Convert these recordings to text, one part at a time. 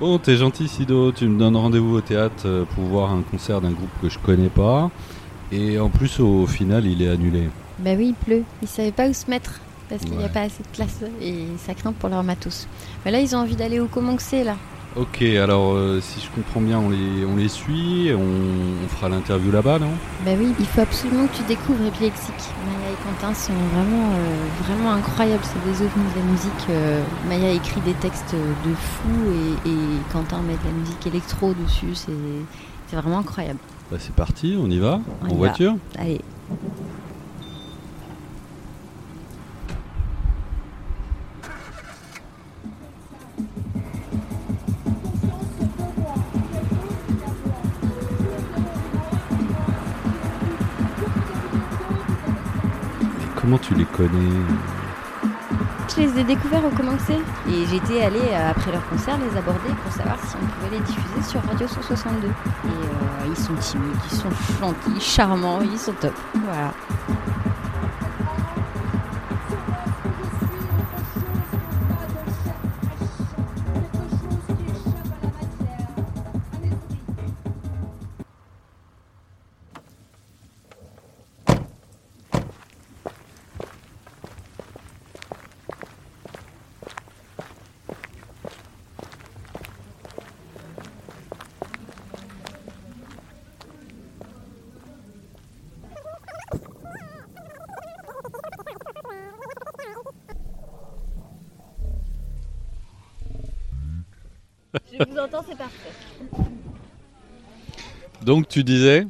Bon, t'es gentil Sido, tu me donnes rendez-vous au théâtre euh, pour voir un concert d'un groupe que je connais pas. Et en plus, au final, il est annulé. Bah oui, il pleut. Ils savaient pas où se mettre parce qu'il n'y a pas assez de place et ça craint pour leur matos. Mais là, ils ont envie d'aller au Comanxé là. Ok, alors euh, si je comprends bien, on les, on les suit, on, on fera l'interview là-bas, non? Bah oui, il faut absolument que tu découvres Epilexique. Maya et Quentin sont vraiment, euh, vraiment incroyables. C'est des ovnis de la musique. Euh, Maya écrit des textes de fou et, et Quentin met de la musique électro dessus. C'est, vraiment incroyable. Bah c'est parti, on y va On En y va. voiture? Allez. Comment tu les connais Je les ai découverts au Comanxé et j'étais allée euh, après leur concert les aborder pour savoir si on pouvait les diffuser sur Radio 162. Et euh, ils sont timides, ils sont gentils, charmants, ils sont top. Voilà. Donc tu disais,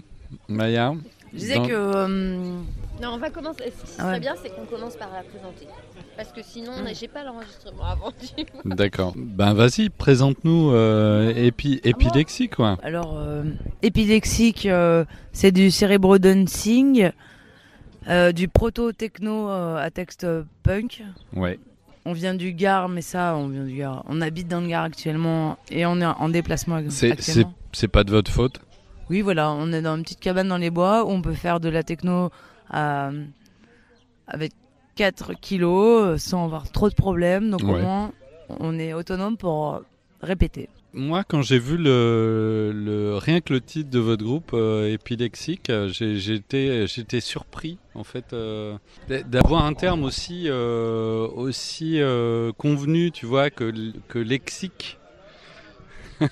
Maya Je disais dans- que. euh, Non, on va commencer. Ce qui Ah serait ouais. bien, c'est qu'on commence par la présenter. Parce que sinon, Mm. j'ai pas l'enregistrement avant. D'accord. Ben vas-y, présente-nous euh, épi, Épilexie, quoi. alors, euh, épilexique, euh, c'est du cérébro dancing, euh, du proto-techno euh, à texte punk. Ouais. On vient du Gard, mais ça, on vient du Gard. On habite dans le Gard actuellement et on est en déplacement actuellement. c'est pas de votre faute Oui, voilà, on est dans une petite cabane dans les bois où on peut faire de la techno à- avec 4 kilos euh, sans avoir trop de problèmes. Donc au moins, on est autonome pour euh, répéter. Moi, quand j'ai vu le, le- rien que le titre de votre groupe, euh, Épilexique, euh, j'étais j'étais surpris en fait euh, d- d'avoir un terme aussi euh, aussi euh, convenu, tu vois, que que lexique,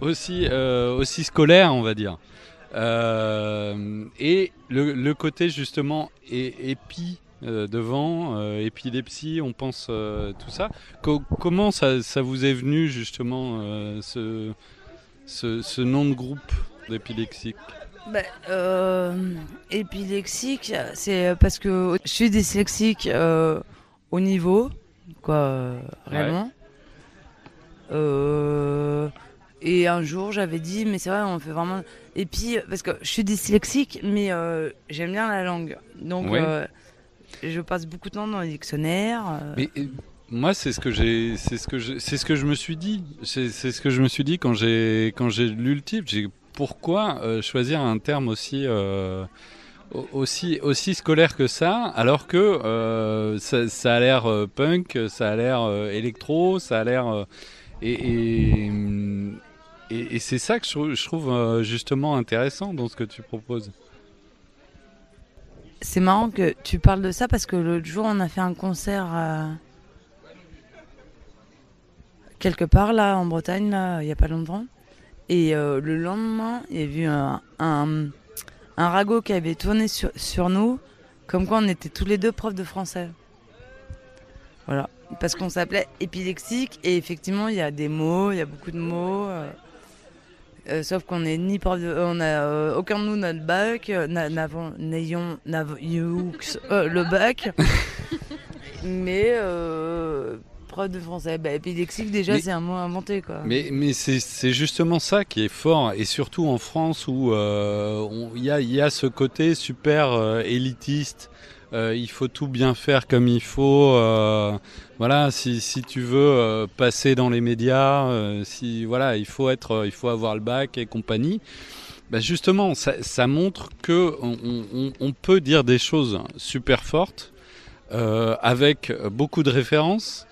aussi euh, aussi scolaire, on va dire. Euh, et le, le côté justement épi euh, devant, épilepsie, on pense tout ça. Co- comment ça, ça vous est venu justement ce, ce, ce nom de groupe d'épilexique Bah, euh, épilexique, c'est parce que je suis dyslexique au niveau, quoi. Euh, et un jour, j'avais dit, mais c'est vrai, on fait vraiment. Et puis, parce que je suis dyslexique, mais euh, j'aime bien la langue. Donc, Ouais. euh, je passe beaucoup de temps dans les dictionnaires. euh, Mais moi, c'est ce que j'ai, c'est ce que je, c'est ce que je me suis dit. C'est ce que je me suis dit quand j'ai quand j'ai lu le titre. J'ai pourquoi euh, choisir un terme aussi au- aussi aussi scolaire que ça, alors que ça, ça a l'air punk, ça a l'air électro, ça a l'air et et, et- c'est ça que je, trouve- euh, justement intéressant dans ce que tu proposes. C'est marrant que tu parles de ça parce que l'autre jour, on a fait un concert euh, quelque part là en Bretagne, il n'y a pas longtemps. Et euh, le lendemain, il y a eu un, un, ragot qui avait tourné sur, sur nous, comme quoi on était tous les deux profs de français. Voilà. Parce qu'on s'appelait épilexique et effectivement, il y a des mots, il y a beaucoup de mots. Euh, sauf qu'on est ni prof de, on a euh, aucun de nous n'a le bac, euh, n'a- n'avons n'ayons euh, le bac, mais euh, prof de français, bah, épilexique déjà c'est un mot inventé quoi. Mais, mais c'est c'est justement ça qui est fort, et surtout en France où euh, il y, a, il y a ce côté super euh, élitiste. Euh, il faut tout bien faire comme il faut. Euh, voilà, si, tu veux euh, passer dans les médias, si voilà, il faut être, il faut avoir le bac et compagnie. Ben justement, ça, montre que on, peut dire des choses super fortes avec beaucoup de références.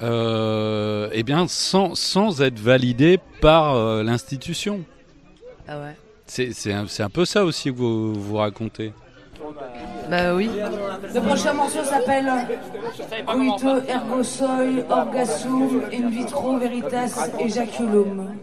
et bien sans, sans, être validé par l'institution. Ah ouais. C'est un, un peu ça aussi que vous, vous racontez. Bah oui. Le prochain morceau s'appelle Muito ergo soi orgasum in vitro veritas ejaculum.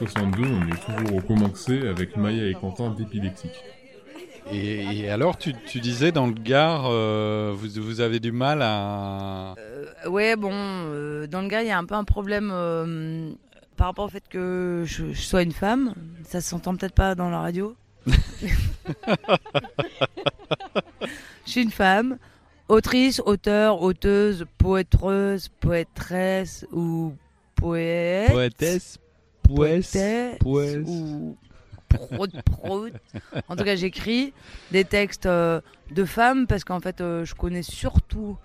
Écoutez la radio 162, on est toujours au Commencé avec Maya et Quentin d'épileptique. Et, et alors, tu, tu disais dans le Gard, euh, vous, vous avez du mal à. Euh, ouais, bon, euh, dans le gars, il y a un peu un problème euh, par rapport au fait que je, je sois une femme. Ça s'entend peut-être pas dans la radio. je suis une femme, autrice, auteur, auteuse, poétreuse, poétresse ou poète. Poétesse, poète. ou prout, prout. En tout cas, j'écris des textes euh, de femmes parce qu'en fait, euh, je connais surtout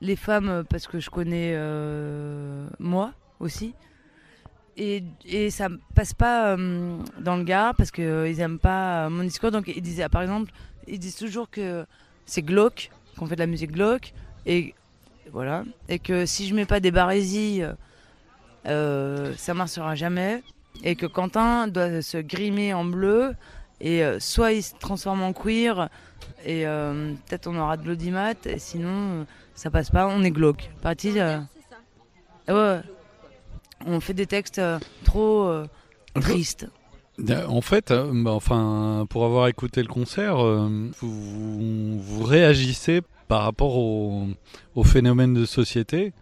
les femmes parce que je connais euh, moi aussi. Et, et ça passe pas dans le gars parce qu'ils ils aiment pas mon discours. Donc, ils disaient, par exemple, ils disent toujours que c'est glauque, qu'on fait de la musique glauque. Et voilà. Et que si je mets pas des barésies, euh, ça marchera jamais. Et que Quentin doit se grimer en bleu et euh, soit il se transforme en queer et euh, peut-être on aura de l'audimat et sinon euh, ça passe pas. On est glauque. Paraît-il euh, ouais, ouais. on fait des textes euh, trop euh, tristes. En fait, bah, enfin, pour avoir écouté le concert, euh, vous, vous, vous réagissez par rapport au, au phénomène de société,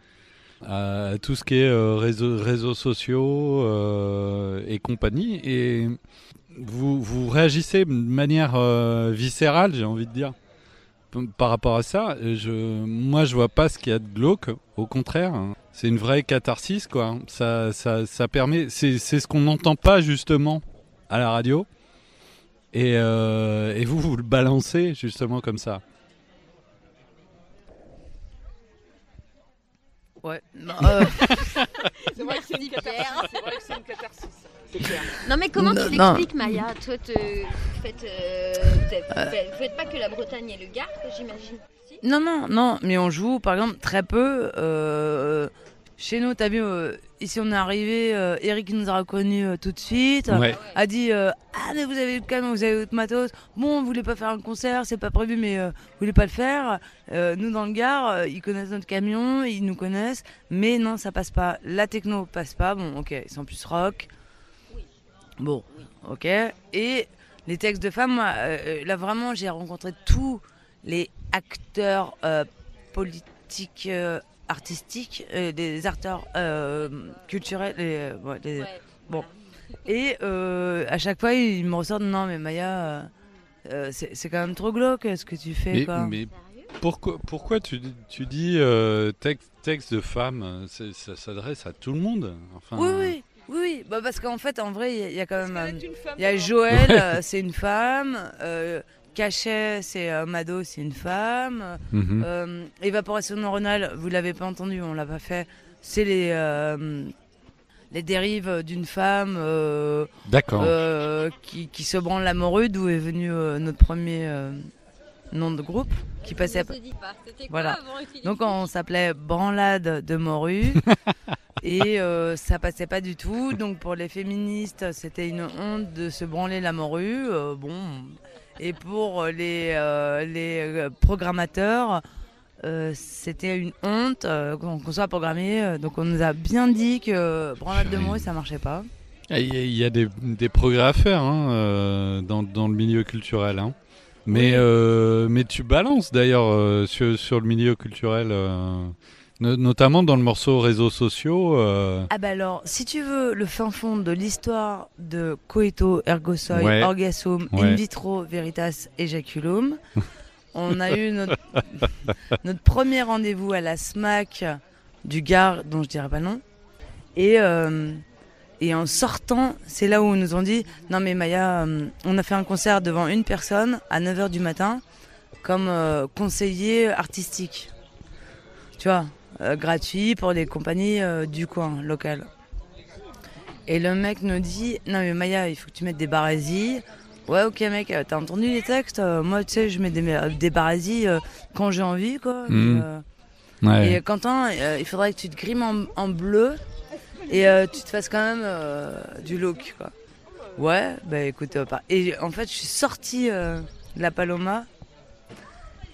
à tout ce qui est euh, réseaux, sociaux euh, et compagnie, et vous, réagissez de manière euh, viscérale, j'ai envie de dire. Par rapport à ça, moi je vois pas ce qu'il y a de glauque, au contraire, hein. c'est une vraie catharsis quoi. Ça, ça, ça permet, c'est ce qu'on n'entend pas justement à la radio. Et, et vous, vous le balancez justement comme ça. Ouais. Non, euh, Merci Pierre. Non mais comment Non, tu non. l'expliques Maya? Toi, te... vous faites, euh, vous faites- vous faites pas que la Bretagne et le Gard, j'imagine. Si. Non non non mais on joue par exemple très peu euh, chez nous t'as vu euh, ici on est arrivé euh, Eric nous a reconnus euh, tout de suite Ouais. a dit euh, ah mais vous avez le camion, vous avez votre matos. Bon, vous voulez pas faire un concert, c'est pas prévu, mais euh, vous voulez pas le faire. Euh, nous dans le Gard, euh, ils connaissent notre camion, ils nous connaissent, mais non, ça passe pas. La techno passe pas. Bon, ok, ils sont plus rock. Bon, ok. Et les textes de femmes, moi, euh, là vraiment, j'ai rencontré tous les acteurs euh, politiques. Artistiques, euh, des acteurs euh, culturels, et, euh, ouais, des- Bon. Et euh, à chaque fois, ils me ressortent non, mais Maya, c'est c'est quand même trop glauque ce que tu fais. Mais, quoi. mais pourquoi, pourquoi tu, tu dis euh, texte, texte de femme c'est- Ça s'adresse à tout le monde. Enfin, Oui, oui, oui, oui. Bah, parce qu'en fait, en vrai, il y a- il y, a quand même. Il y a Joël, c'est une femme. Euh, Cachet, c'est euh, Mado, c'est une femme. Mhm. Euh, évaporation neuronale, vous l'avez pas entendu, on l'a pas fait. C'est les euh, les dérives d'une femme euh, D'accord. euh, qui, qui se branle la morue, d'où est venu euh, notre premier euh, nom de groupe, qui passait. Se dit pas. C'était Voilà. quoi avant Donc on s'appelait Branlade de morue. Et euh, ça passait pas du tout. Donc pour les féministes, c'était une honte de se branler la morue. Euh, bon. Et pour les, euh, les euh, programmateurs, euh, c'était une honte euh, qu'on soit programmé. Euh, Donc on nous a bien dit que branlade de morue, ça marchait pas. Ah, Il y a, des, des progrès à faire hein, euh, dans, dans le milieu culturel. hein. Mais, euh, mais tu balances d'ailleurs euh, sur, sur le milieu culturel, euh, notamment dans le morceau réseaux sociaux. euh, Ah bah alors, si tu veux le fin fond de l'histoire de Coeto, Ergo Soi, Ouais. Orgasum, Ouais. In Vitro, Veritas, Ejaculum, on a eu notre, notre premier rendez-vous à la SMAC du Gard, dont je dirais pas nom. Et, euh, et en sortant, c'est là où ils nous ont dit Non, mais Maya, euh, on a fait un concert devant une personne à 9h du matin comme euh, conseiller artistique. Tu vois, gratuit pour les compagnies euh, du coin local. Et le mec nous dit Non, mais Maya, il faut que tu mettes des barésies. Ouais, ok, mec, euh, t'as entendu les textes? Euh, Moi, tu sais, je mets des, euh, des barésies euh, quand j'ai envie, quoi. Et, Mhm. euh, ouais. et Quentin, euh, il faudrait que tu te grimes en, en bleu et euh, tu te fasses quand même euh, du look, quoi. Ouais, bah écoute, euh. Et en fait, je suis sortie euh, de la Paloma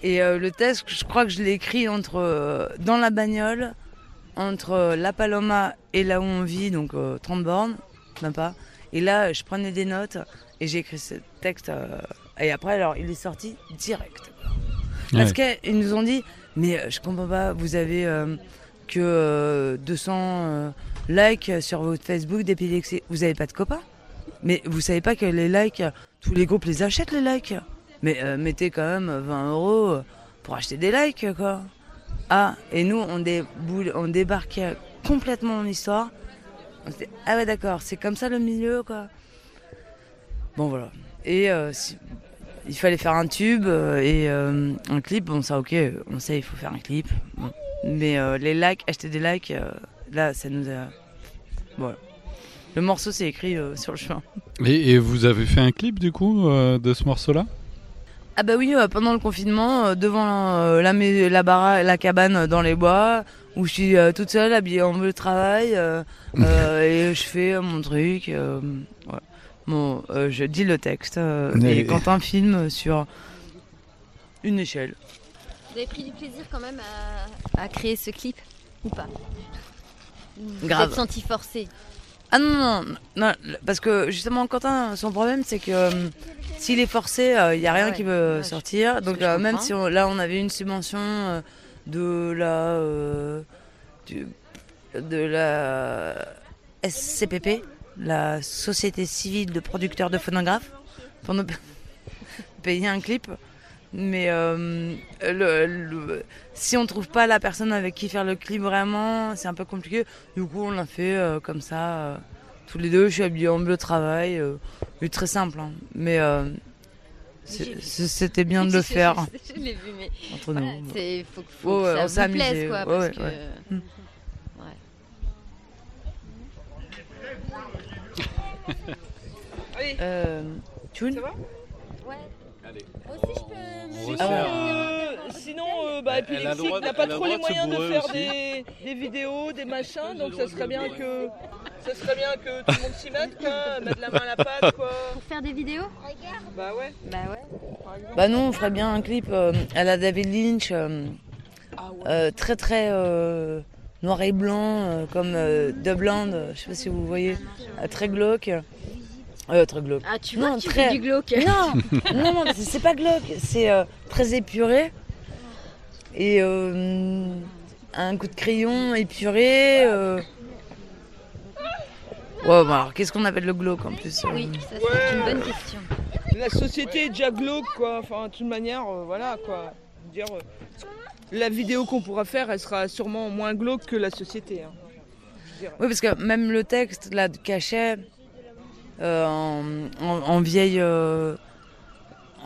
et euh, le texte, je crois que je l'ai écrit entre euh, dans la bagnole entre euh, La Paloma et là où on vit, donc euh, 30 bornes, même pas. Et là, je prenais des notes et j'ai écrit ce texte. euh, et après, alors, il est sorti direct. Parce qu'ils nous ont dit, mais euh, je comprends pas, vous avez euh, que euh, 200 euh, likes sur votre Facebook d'épilexie. Vous avez pas de copains Mais vous savez pas que les likes, tous les groupes les achètent les likes Mais euh, mettez quand même 20 euros pour acheter des likes, quoi. Ah, et nous, on, déboule, on débarquait complètement dans l'histoire. On se dit, ah ouais, d'accord, c'est comme ça le milieu, quoi. Bon, voilà. Et euh, il fallait faire un tube euh, et un clip. Bon, ça, ok, on sait, il faut faire un clip. Mais les likes, acheter des likes, là, ça nous a. Voilà. Le morceau, c'est écrit sur le chemin. Et, vous avez fait un clip du coup de ce morceau-là? Ah bah oui, euh, pendant le confinement, euh, devant euh, la, la, bara- la cabane dans les bois, où je suis toute seule, habillée en bleu de travail, euh, et je fais mon truc. euh. Bon, euh, je dis le texte, euh, Mais- et Quentin filme sur une échelle. Vous avez pris du plaisir quand même à, à créer ce clip ou pas? Vous Grave. êtes senti forcé Ah non, non, non, parce que justement, Quentin, son problème, c'est que euh, s'il est forcé, il n'y a rien Ouais, qui veut ouais, sortir. Donc, euh, même si on- là, on avait une subvention euh, de la. euh, du- de la SCPP, la Société civile de producteurs de phonographes, pour nous payer un clip. Mais euh, le- le- si on trouve pas la personne avec qui faire le clip vraiment, c'est un peu compliqué. Du coup, on l'a fait euh, comme ça, euh, tous les deux. Je suis habillée en bleu travail, euh, mais très simple. hein. Mais euh, c'était bien de le faire Je l'ai vu, mais entre voilà, nous. c'est faut, Ouais, que ça vous plaise quoi, ouais, parce ouais, que ouais. Mm. Euh, Tchoun Ouais. Aussi, je peux me euh, Euh, sinon, euh, bah, Elle- elle a le épileptique droit de- n'a pas elle a le trop les droit de se moyens de bourrer faire aussi. des, des vidéos, des machins, donc ça serait bien que ça serait bien que tout le monde s'y mette, quoi, mettre la main à la pâte, quoi. Pour faire des vidéos Bah ouais. Bah ouais. Bah nous, on ferait bien un clip euh, à la David Lynch, euh, Ah euh, très très euh, noir et blanc, euh, comme euh, The Blonde, euh, je sais pas si vous voyez, euh, très glauque. Euh, très glauque. Ah, tu Non, vois, que tu très- fais du glauque. Non, non, non, c'est- pas glauque, c'est euh, très épuré. Et euh, un coup de crayon épuré. euh. Ouais, bah alors qu'est-ce qu'on appelle le glauque en plus euh? Oui, ça c'est une bonne question. La société est déjà glauque, quoi. Enfin, de toute manière, euh, voilà, quoi. Dire, euh, la vidéo qu'on pourra faire, elle sera sûrement moins glauque que la société. hein. Oui, parce que même le texte là de cachet euh, en, en- en vieille. euh,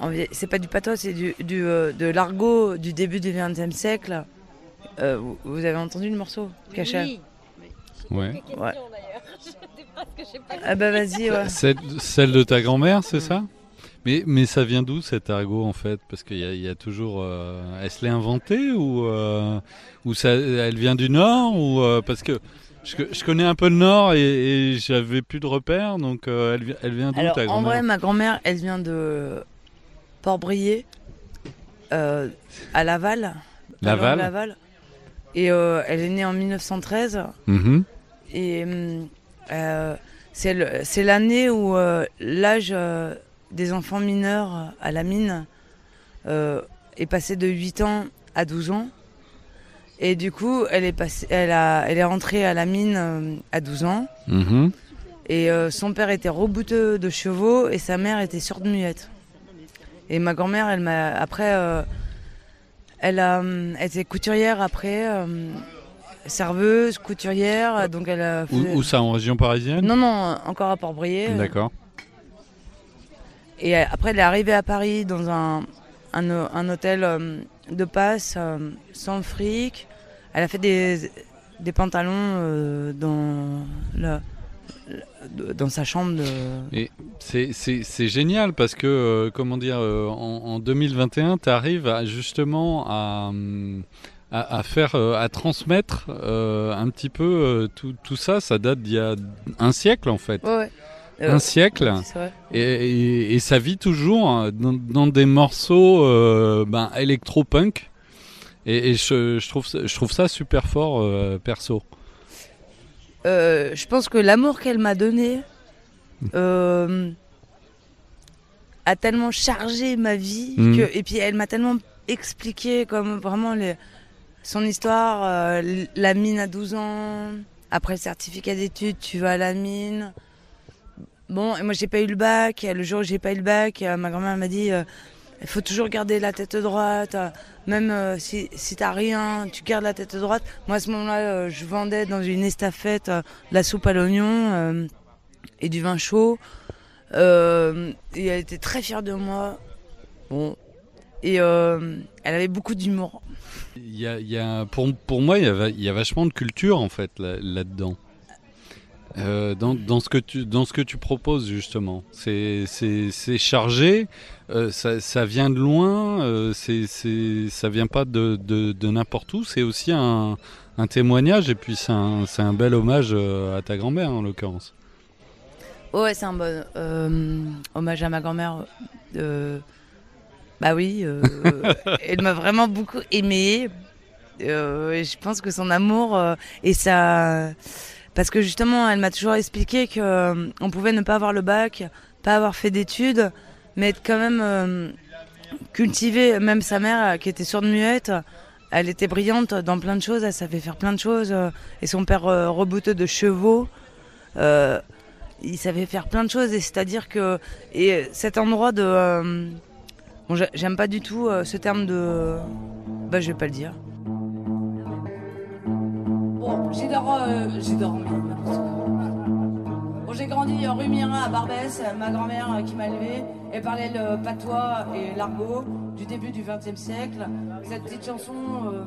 en vieille- c'est pas du pathos, c'est du, du, euh, de l'argot du début du XXe siècle. Euh, vous, vous avez entendu le morceau Cachet Oui. Ouais. Ah bah vas-y, ouais. Celle, celle de ta grand-mère, c'est ça? Mais, mais ça vient d'où cet argot en fait? Parce qu'il y, y a toujours. euh, elle se l'est inventée ou, euh, ou ça, elle vient du Nord ou euh, Parce que je, je connais un peu le Nord et, et j'avais plus de repères, donc euh, elle, vi- elle vient d'où Alors ta en vrai, ma grand-mère, elle vient de Port-Brié, euh, à Laval. Laval? Et euh, elle est née en 1913. Mhm. Et c'est le- c'est l'année où l'âge des enfants mineurs à la mine est passé de 8 ans à 12 ans. Et du coup, elle est, passée, elle a, elle est rentrée à la mine euh, à 12 ans. Mhm. Et euh, son père était rebouteux de chevaux et sa mère était sourde-muette. Et ma grand-mère, elle m'a après, euh, elle a elle était couturière après, serveuse, couturière, donc elle a. Où, fait- où ça, en région parisienne? Non, non, encore à Port-Brié. D'accord. Et après, elle est arrivée à Paris dans un, un, hôtel de passe, sans fric. Elle a fait des, des pantalons euh, dans, la- la- dans sa chambre. De... C'est- C'est c'est génial parce que, euh, comment dire, euh, en, en 2021, tu arrives justement à, à, à faire, à transmettre un petit peu tout, tout ça. Ça date d'il y a un siècle en fait. Ouais, ouais. Euh, Un siècle. Et, et- et ça vit toujours hein, dans, dans des morceaux euh, ben, électro-punk. Et, et je, je trouve, ça- je trouve ça super fort, euh, perso. Euh, je pense que l'amour qu'elle m'a donné euh, a tellement chargé ma vie que, et puis elle m'a tellement expliqué comme vraiment les- son histoire, la mine à 12 ans, après le certificat d'études, tu vas à la mine. Bon, et moi j'ai pas eu le bac, le jour où j'ai pas eu le bac, ma grand-mère m'a dit il faut toujours garder la tête droite, euh, même euh, si, t'as rien, tu gardes la tête droite. Moi à ce moment-là, euh, je vendais dans une estafette la soupe à l'oignon et du vin chaud. Et elle était très fière de moi. Bon. Et elle avait beaucoup d'humour. Y a, pour, moi, il y, a, vachement de culture en fait là- là-dedans. Euh, dans, dans, ce que tu, dans ce que tu proposes justement. C'est chargé, euh, ça, ça vient de loin, euh, c'est ça vient pas de, de, de n'importe où, c'est aussi un, un témoignage et puis c'est un, bel hommage euh, à ta grand-mère en l'occurrence. Ouais, c'est un bon hommage à ma grand-mère. Bah oui, elle m'a vraiment beaucoup et je pense que son amour et ça, parce que justement, elle m'a toujours expliqué que euh, on pouvait ne pas avoir le bac, pas avoir fait d'études, mais être quand même euh, cultivé. Même sa mère, euh, qui était sourde muette, elle était brillante dans plein de choses. Elle savait faire plein de choses. et son père rebouteux de chevaux. Il savait faire plein de choses et c'est-à-dire que et cet endroit de bon j'a- j'aime pas du tout ce terme de bah je vais pas le dire Bon, j'ai dor- euh, j'ai dormi. quoi. Bon, j'ai grandi rue Mirin à Barbès. Ma grand-mère euh, qui m'a élevé et parlait le patois et l'argot du début du XXe siècle. Cette petite chanson, euh,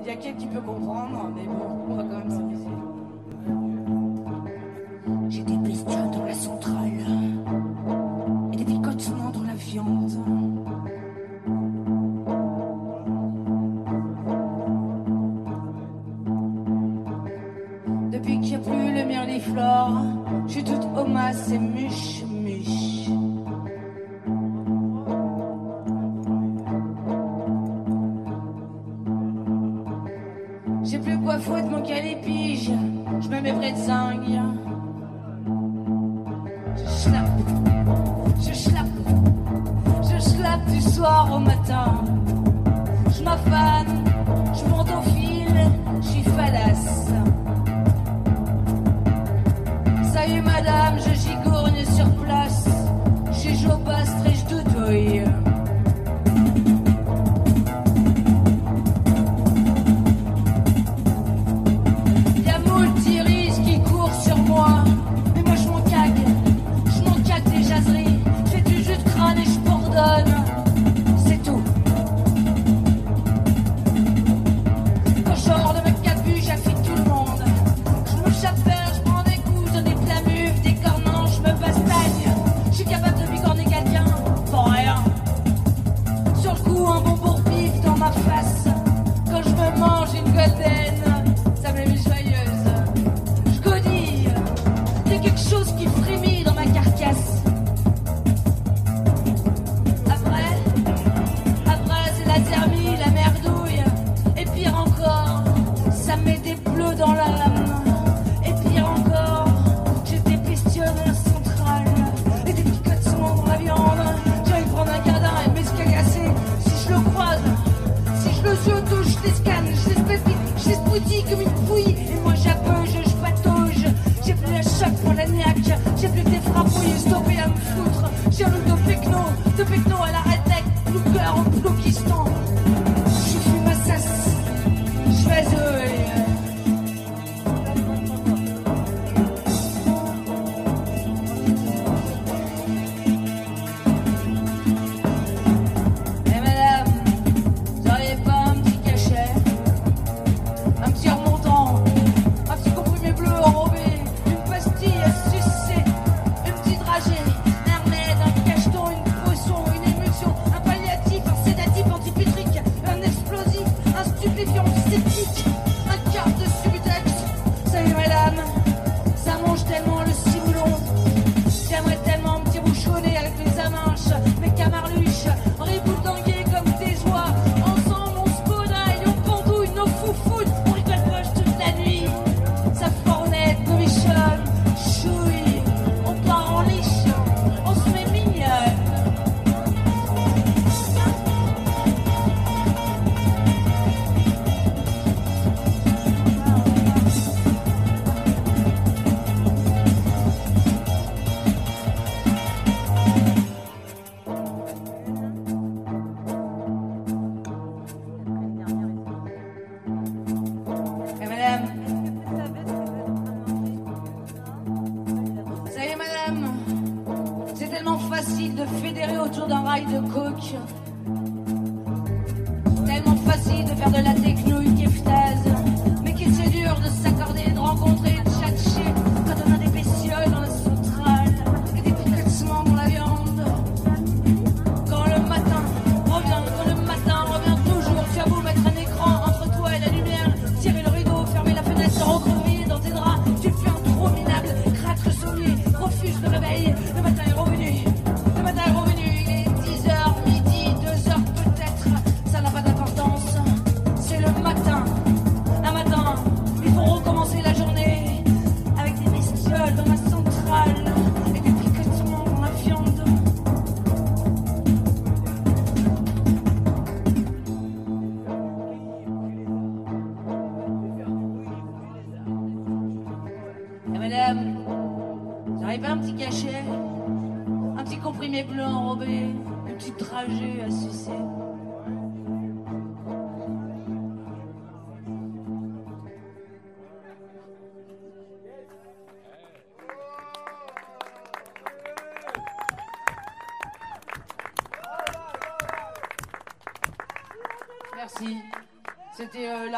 il y a quelqu'un qui peut comprendre, mais bon, on va quand même s'amuser. J'ai des bestioles dans la centrale et des picotements dans la viande. Depuis qu'il n'y a plus le mirliflore, je suis toute homasse et muche, muche. J'ai plus quoi foutre mon calépige, je me mets près de zinc. Je schlappe, je schlappe, je schlappe du soir au matin. Je m'affane, je monte au fil,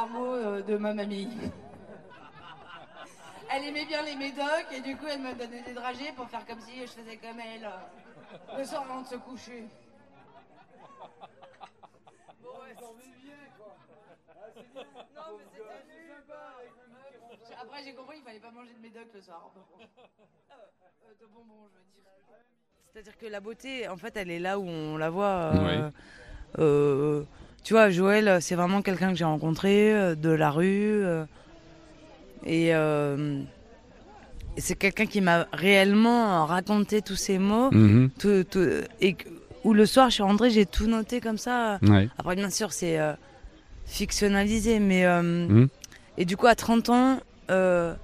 C'était euh, de ma mamie. Elle aimait bien les médocs et du coup elle me donnait des dragées pour faire comme si je faisais comme elle euh, le soir avant de se coucher. Après j'ai compris qu'il fallait pas manger de médoc le soir. Euh, de bonbons je veux dire. C'est-à-dire que la beauté, en fait, elle est là où on la voit. euh, Ouais. euh, tu vois, Joël, c'est vraiment quelqu'un que j'ai rencontré euh, de la rue. euh, et euh, c'est quelqu'un qui m'a réellement raconté tous ces mots. Mhm. tout- tout- et où le soir, je suis rentrée, j'ai tout noté comme ça. Ouais. Après, bien sûr, c'est euh, fictionnalisé, mais. euh, Mhm. Et du coup, à 30 ans, euh,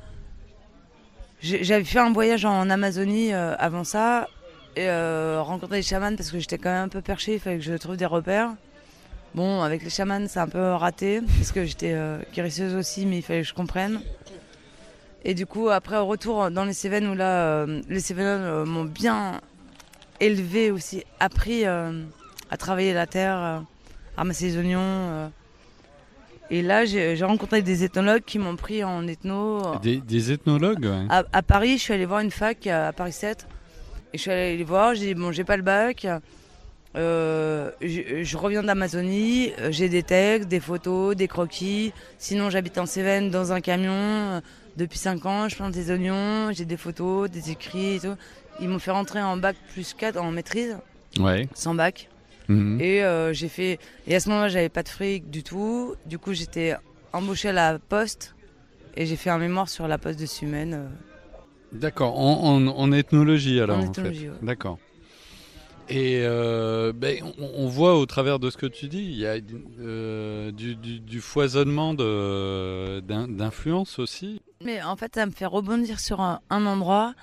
j'avais fait un voyage en Amazonie euh, avant ça, et euh, rencontrer les chamans parce que j'étais quand même un peu perché, il fallait que je trouve des repères. Bon, avec les chamans, c'est un peu raté, parce que j'étais euh, guérisseuse aussi, mais il fallait que je comprenne. Et du coup, après, au retour dans les Cévennes, où là, euh, les Cévennes euh, m'ont bien élevé aussi, appris euh, à travailler la terre, euh, à ramasser les oignons. euh. Et là, j'ai rencontré des ethnologues qui m'ont pris en ethno. euh, Des, des ethnologues, ouais. à, à Paris, je suis allée voir une fac euh, à Paris 7. Et je suis allée les voir, j'ai dit, bon, j'ai pas le bac. Euh, je, je reviens d'Amazonie, euh, j'ai des textes, des photos, des croquis. Sinon, j'habite en Cévennes dans un camion euh, depuis 5 ans, je plante des oignons, j'ai des photos, des écrits et tout. Ils m'ont fait rentrer en bac plus 4 en maîtrise, Ouais. sans bac. Mhm. Et euh, j'ai fait. Et à ce moment-là, j'avais pas de fric du tout. Du coup, j'étais embauchée à la poste. Et j'ai fait un mémoire sur la poste de Sumène. D'accord, en, en- en ethnologie alors. En en fait. ethnologie, ouais. D'accord. Et euh, ben, on, on voit au travers de ce que tu dis, il y a euh, du, du- du foisonnement d'influence aussi. Mais en fait, ça me fait rebondir sur un, un endroit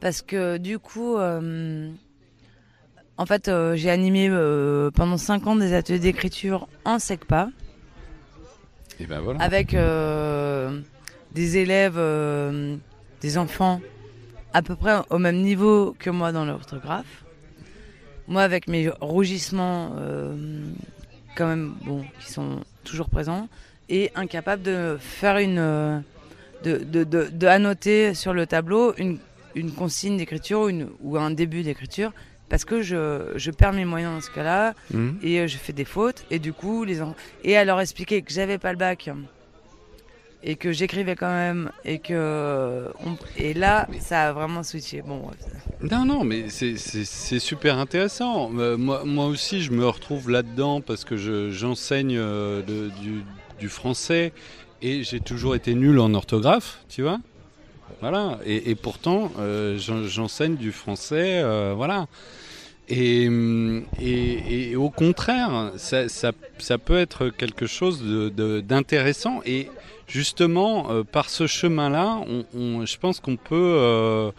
parce que du coup, euh, en fait, j'ai animé pendant 5 ans des ateliers d'écriture en SECPA Et ben voilà. avec des élèves, des enfants à peu près au même niveau que moi dans l'orthographe. Moi, avec mes rougissements, euh, quand même, bon, qui sont toujours présents, et incapable de faire une. euh, de, de, de, de annoter sur le tableau une, une consigne d'écriture ou, un début d'écriture, parce que je, je perds mes moyens dans ce cas-là, Mhm. et euh, je fais des fautes, et du coup, les et à leur expliquer que j'avais pas le bac, et que j'écrivais quand même, et que. Et là, ça a vraiment switché. Bon. Non, non, mais c'est- super intéressant. Euh, moi, moi aussi, je me retrouve là-dedans parce que je- j'enseigne euh, de- du, français et j'ai toujours été nul en orthographe, tu vois. Voilà. Et, pourtant, euh, j'en- j'enseigne du français, voilà. Et, et- et au contraire, ça, ça- ça peut être quelque chose de- de- d'intéressant. Et justement, euh, par ce chemin-là, je pense qu'on peut, euh,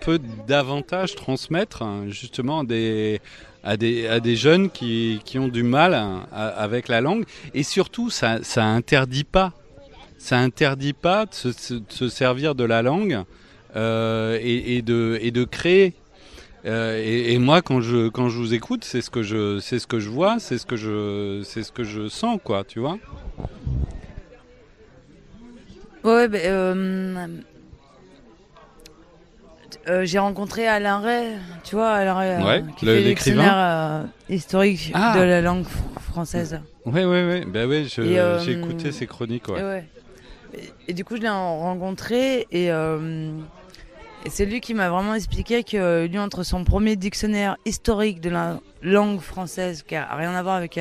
peut davantage transmettre hein, justement à des, jeunes qui, ont du mal hein, avec la langue. Et surtout, ça, ça interdit pas. Ça interdit pas de se, servir de la langue euh, et, de, créer. Et, et moi, quand je quand je vous écoute, c'est ce que je c'est ce que je vois, c'est ce que je c'est ce que je sens, quoi, tu vois. Ouais, ben, euh, euh, j'ai rencontré Alain Ray, tu vois, Alain Ray, euh, Ouais, qui le- fait l'écrivain. dictionnaire euh, historique Ah. de la langue fr- française. Ouais, ouais, ouais. Ben ouais, euh, j'ai écouté ses chroniques, ouais. Et, ouais. Et, et du coup, je l'ai rencontré et, euh, et c'est lui qui m'a vraiment expliqué que lui, entre son premier dictionnaire historique de la langue française, qui a rien à voir avec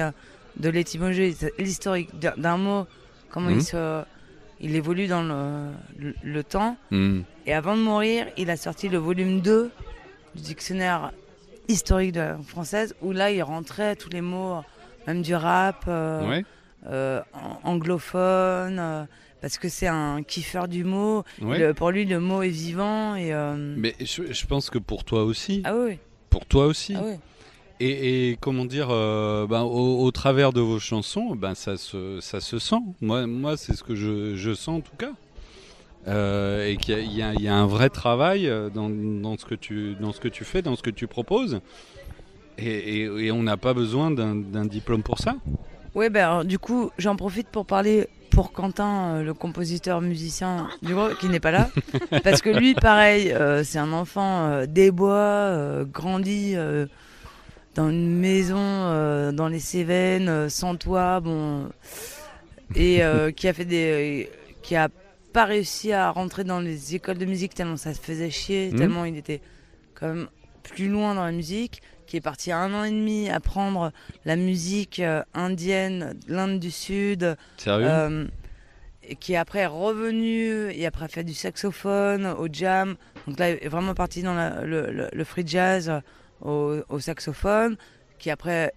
de l'étymologie, l'historique d'un- mot, comment Mhm. il, se, il évolue dans le, le- le temps. Hmm. Et avant de mourir, il a sorti le volume 2 du dictionnaire historique de la langue française, où là, il rentrait tous les mots, même du rap, euh, Ouais, euh, an- anglophone, euh, parce que c'est un kiffeur du mot. ouais. Le- pour lui, le mot est vivant. Et, Mais je, je pense que pour toi aussi, Ah oui, pour toi aussi. ah oui. Et, et comment dire, euh, ben, au, au travers de vos chansons, ben, ça, se, ça se sent. Moi, moi c'est ce que je, je sens en tout cas. Euh, et qu'il y y, y a un vrai travail euh, dans, dans ce que tu, dans ce que tu fais, dans ce que tu proposes. Et, et- et on n'a pas besoin d'un diplôme pour ça. Oui, ben, alors, du coup, j'en profite pour parler pour Quentin, le compositeur musicien du groupe, qui n'est pas là. parce que lui, pareil, euh, c'est un enfant euh, des bois, euh, grandi dans une maison euh, dans les Cévennes, euh, sans toit, bon, et euh, qui a fait des, qui a pas réussi à rentrer dans les écoles de musique tellement ça se faisait chier, Mhm. tellement il était quand même plus loin dans la musique, qui est parti un an et demi apprendre la musique indienne de l'Inde du Sud, Sérieux? euh, et qui est après revenu et après a fait du saxophone au jam. Donc là, il est vraiment parti dans la- le, le- le free jazz au, au saxophone, qui après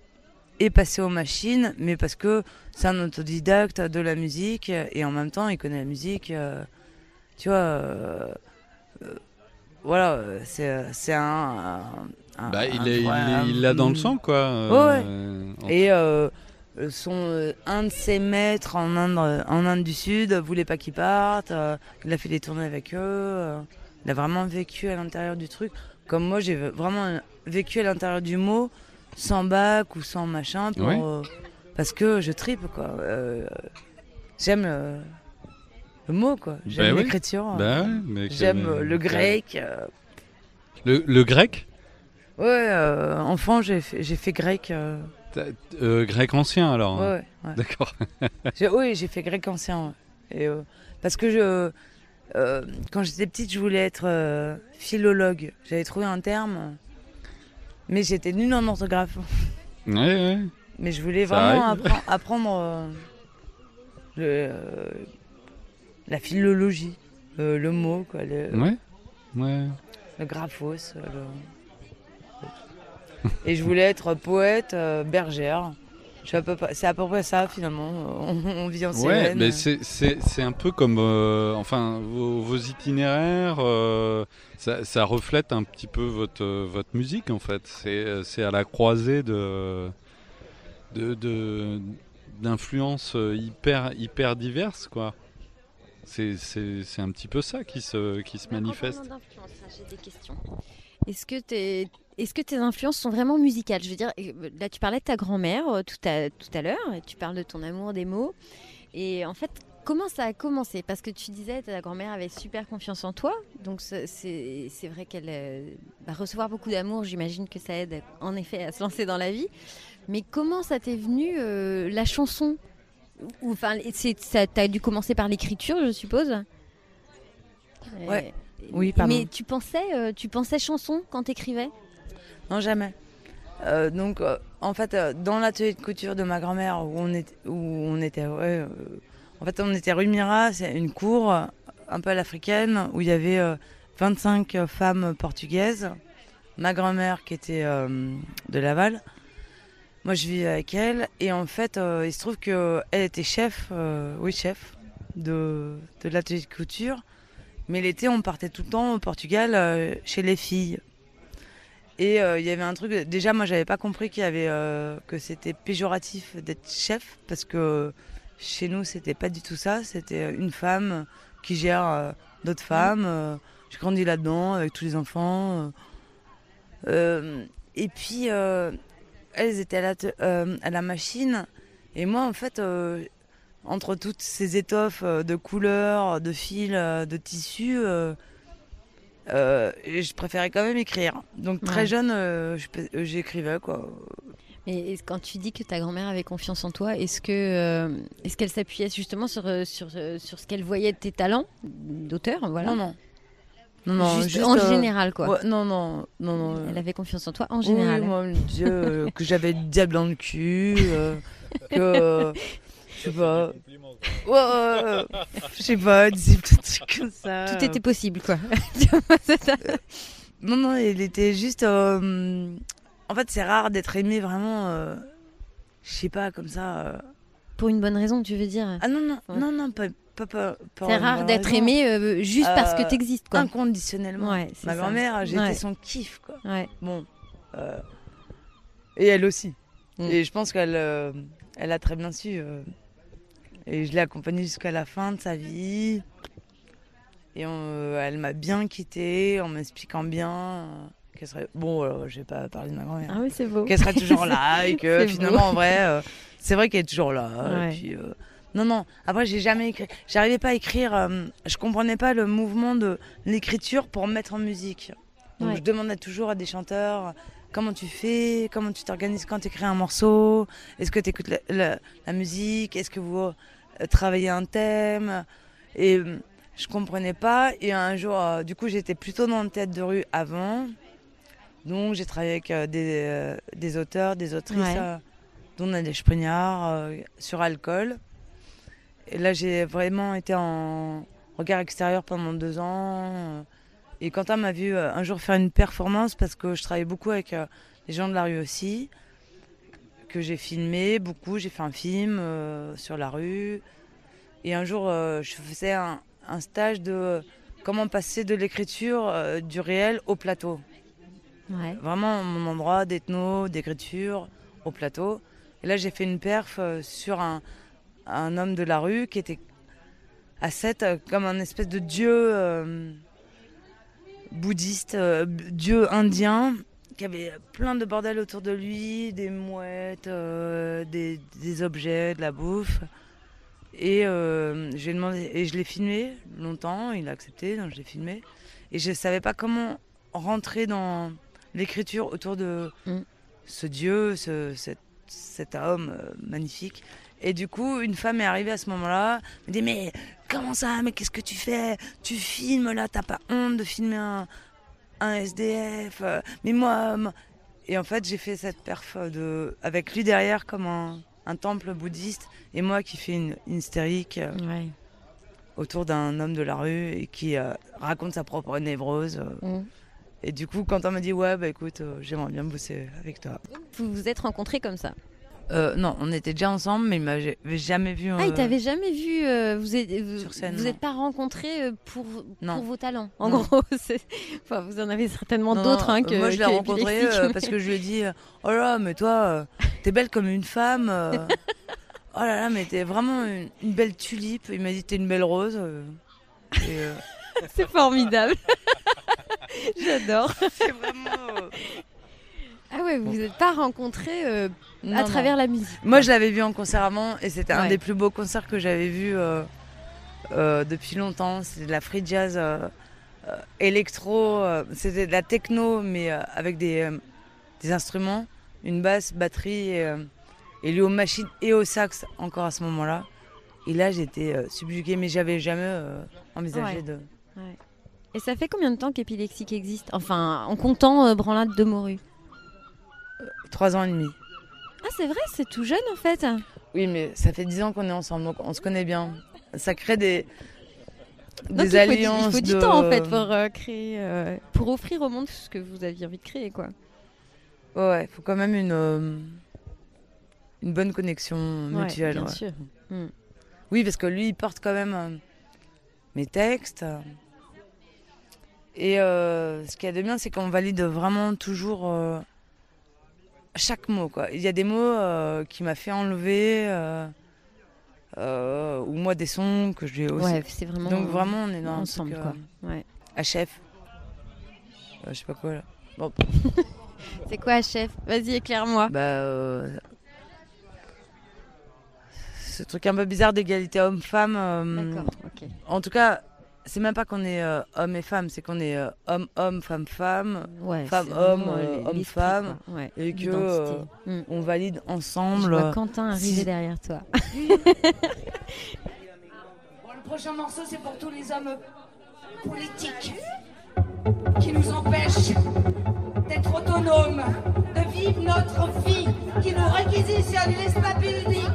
est passé aux machines, mais parce que c'est un autodidacte de la musique et en même temps il connaît la musique. euh, tu vois, euh, euh, voilà, c'est c'est un, un- Bah, un il est- il est- il l'a dans le sang, quoi. Ouais, et son, un de ses maîtres en Inde, en Inde du Sud voulait pas qu'il parte. il a fait des tournées avec eux. il a vraiment vécu à l'intérieur du truc. Comme moi, j'ai vraiment vécu à l'intérieur du mot, sans bac ou sans machin, pour, Ouais. euh, parce que je tripe, quoi. Euh, J'aime le, le mot, quoi. J'aime Bah oui. l'écriture. Bah J'aime le grec. euh. Le, le grec? Ouais, enfant, j'ai fait, j'ai fait grec. Grec ancien, alors. hein. ouais, ouais. D'accord. Oui, j'ai fait grec ancien. Et, parce que je, euh, quand j'étais petite, je voulais être euh, philologue. J'avais trouvé un terme, mais j'étais nulle en orthographe. Ouais, ouais. Mais je voulais Ça vraiment arrive. appren- apprendre euh, le, euh, la philologie, euh, le mot, quoi, le, Ouais. Ouais. le graphos. euh, le- Et je voulais être poète, euh, bergère. C'est à peu près ça finalement. On, on vit en Ouais, mais c'est- un peu comme, euh, enfin, vos, vos itinéraires, euh, ça, ça reflète un petit peu votre, euh, votre musique en fait. C'est c'est à la croisée de d'influences hyper hyper diverses quoi. C'est c'est- c'est un petit peu ça qui se qui se en manifeste. des questions. Est-ce que, tes- est-ce que tes influences sont vraiment musicales? Je veux dire, euh, là tu parlais de ta grand-mère euh, tout à, tout à l'heure, et tu parles de ton amour des mots. Et en fait, comment ça a commencé? Parce que tu disais que ta grand-mère avait super confiance en toi, donc c'est, vrai qu'elle euh, va recevoir beaucoup d'amour, j'imagine que ça aide en effet à se lancer dans la vie. Mais comment ça t'est venu euh, la chanson? Ou enfin, c'est, ça t'as dû commencer par l'écriture, je suppose? Ouais. Euh, Oui, pardon. Mais tu pensais, tu pensais chanson quand t'écrivais? Non, jamais. Euh, donc, euh, en fait, euh, dans l'atelier de couture de ma grand-mère, où on était, en fait, on était rue Mira, c'est une cour un peu à l'africaine où il y avait euh, 25 femmes portugaises. Ma grand-mère qui était de Laval. Moi, je vivais avec elle et en fait, il se trouve que elle était chef, oui chef de, de l'atelier de couture. Mais l'été, on partait tout le temps au Portugal chez les filles. Et euh, il y avait un truc. Déjà, moi, j'avais pas compris qu'il y avait euh, que c'était péjoratif d'être chef parce que chez nous, c'était pas du tout ça. C'était une femme qui gère euh, d'autres femmes. euh, J'ai grandi là-dedans avec tous les enfants. euh, et puis, euh, elles étaient à la, te- euh, à la machine. Et moi, en fait, entre toutes ces étoffes de couleurs, de fils, de tissus, euh, je préférais quand même écrire. Donc, très Ouais. jeune, euh, euh, j'écrivais, quoi. Mais quand tu dis que ta grand-mère avait confiance en toi, est-ce que euh, est-ce qu'elle s'appuyait justement sur, sur, sur ce qu'elle voyait de tes talents d'auteur voilà? Non, non. Non, non, juste, juste, en euh, général quoi. ouais, non, non, non, non. Elle avait confiance en toi en Oui, général. moi, euh, que j'avais le diable dans le cul, euh, que. je sais pas. Ouais, ouais, ouais, je sais pas, elle disait plein de trucs comme ça. Tout était possible quoi. Non, non, il était juste. euh, En fait, c'est rare d'être aimé vraiment. euh, Je sais pas, comme ça. euh. Pour une bonne raison, tu veux dire. Ah non, non, Ouais. non, non, pas. pas, pas, pas C'est rare d'être raison. aimé euh, juste parce que Euh, t'existes quoi. Inconditionnellement. Ouais, c'est Ma ça. grand-mère, j'étais Ouais. son kiff, quoi. Ouais. Bon. euh, Et elle aussi. Mm. Et je pense qu'elle euh, elle a très bien su. euh, Et je l'ai accompagnée jusqu'à la fin de sa vie. Et on- euh, elle m'a bien quittée en m'expliquant bien euh, qu'elle serait. Bon, euh, je vais pas parler de ma grand-mère. Ah oui, c'est beau. Qu'elle serait toujours là et que finalement, beau. en vrai, euh, c'est vrai qu'elle est toujours là. Ouais. Et puis, euh, Non, non. Après, j'ai jamais écrit. J'arrivais pas à écrire. euh, je comprenais pas le mouvement de l'écriture pour mettre en musique. Donc, Ouais. je demandais toujours à des chanteurs comment tu fais, comment tu t'organises quand tu écris un morceau, est-ce que tu écoutes la, la- la musique, est-ce que vous travaillez un thème. Et euh, je comprenais pas. Et un jour, euh, du coup, j'étais plutôt dans le théâtre de rue avant. Donc, j'ai travaillé avec euh, des, euh, des auteurs, des autrices, Ouais. dont Nadège Sprignard, sur alcool. Et là, j'ai vraiment été en regard extérieur pendant deux ans. Et Quentin m'a vu un jour faire une performance parce que je travaillais beaucoup avec les gens de la rue aussi, que j'ai filmé beaucoup. J'ai fait un film euh, sur la rue. Et un jour, euh, je faisais un, un stage de euh, comment passer de l'écriture euh, du réel au plateau. Ouais. Vraiment mon endroit d'ethno, d'écriture au plateau. Et là, j'ai fait une perf sur un, un homme de la rue qui était à 7 comme un espèce de dieu bouddhiste, dieu indien, qui avait plein de bordel autour de lui, des mouettes, euh, des, des objets, de la bouffe. Et euh, j'ai demandé et je l'ai filmé longtemps, il a accepté, donc je l'ai filmé. Et je savais pas comment rentrer dans l'écriture autour de Mm. ce dieu, ce- cet, cet homme euh, magnifique. Et du coup, une femme est arrivée à ce moment-là, me dit mais comment ça, mais qu'est-ce que tu fais? Tu filmes là, t'as pas honte de filmer un, un SDF euh, Mais moi, moi- et en fait, j'ai fait cette perf de avec lui derrière comme un, un temple bouddhiste et moi qui fais une, une hystérique euh, Ouais. autour d'un homme de la rue et qui euh, raconte sa propre névrose. euh. Mm. Et du coup, quand on m'a dit ouais, bah écoute, euh, j'aimerais bien bosser avec toi. Vous vous êtes rencontrés comme ça? Euh, non, on était déjà ensemble, mais il m'avait jamais vu. Ah, il euh, t'avait jamais vu. euh, vous êtes, vous, Sur scène, vous non. êtes pas rencontrés pour, vos talents. En Non. gros, enfin, vous en avez certainement d'autres hein, que. Moi, je l'ai rencontré euh, mais- parce que je lui ai dit Oh là, mais toi, euh, t'es belle comme une femme. euh. oh là là, mais t'es vraiment une, une belle tulipe. Il m'a dit T'es une belle rose. euh. Euh, C'est formidable. J'adore. c'est vraiment. Ah ouais, vous vous êtes pas rencontrés euh, non, à non. travers la musique. Moi, je l'avais vu en concert avant et c'était un Ouais. des plus beaux concerts que j'avais vu euh, euh, depuis longtemps. C'était de la free jazz électro. c'était de la techno, mais avec des, des instruments, une basse, batterie et, et lui aux machines et au sax encore à ce moment-là. Et là, j'étais subjuguée, mais j'avais jamais envisagé Ouais. de. Et ça fait combien de temps qu'Épilexique existe? Enfin, en comptant euh, Branlade de Morue. Trois ans et demi. Ah, c'est vrai, c'est tout jeune en fait. Oui, mais ça fait dix ans qu'on est ensemble, donc on se connaît bien. Ça crée des, Donc, des il faut, du- alliances. il faut du temps en fait pour euh, créer, euh, pour offrir au monde ce que vous aviez envie de créer quoi. Ouais, ouais, faut quand même une, euh, une bonne connexion Ouais, mutuelle. bien ouais. sûr. Mm. Oui, parce que lui, il porte quand même mes textes. Et ce qu'il y a de bien, c'est qu'on valide vraiment toujours chaque mot. Quoi. Il y a des mots euh, qui m'a fait enlever, euh, euh, ou moi des sons que je lui ai aussi. Ouais, c'est vraiment. Donc vraiment, on est dans ensemble un truc, quoi. Ouais. Euh, je sais pas quoi là. Bon, C'est quoi, chef Vas-y, éclaire-moi. bah. Ce truc un peu bizarre d'égalité homme-femme. D'accord, ok. En tout cas, c'est même pas qu'on est euh, homme et femme, c'est qu'on est euh, homme-homme, femme-femme. Ouais, Femme, c'est homme, euh, euh, homme, femme. Ouais, et que. Mm. On valide Je ensemble. vois Quentin arriver si- derrière toi. Bon, le prochain morceau, c'est pour tous les hommes politiques qui nous empêchent d'être autonomes, de vivre notre vie, qui nous réquisitionnent l'espace public.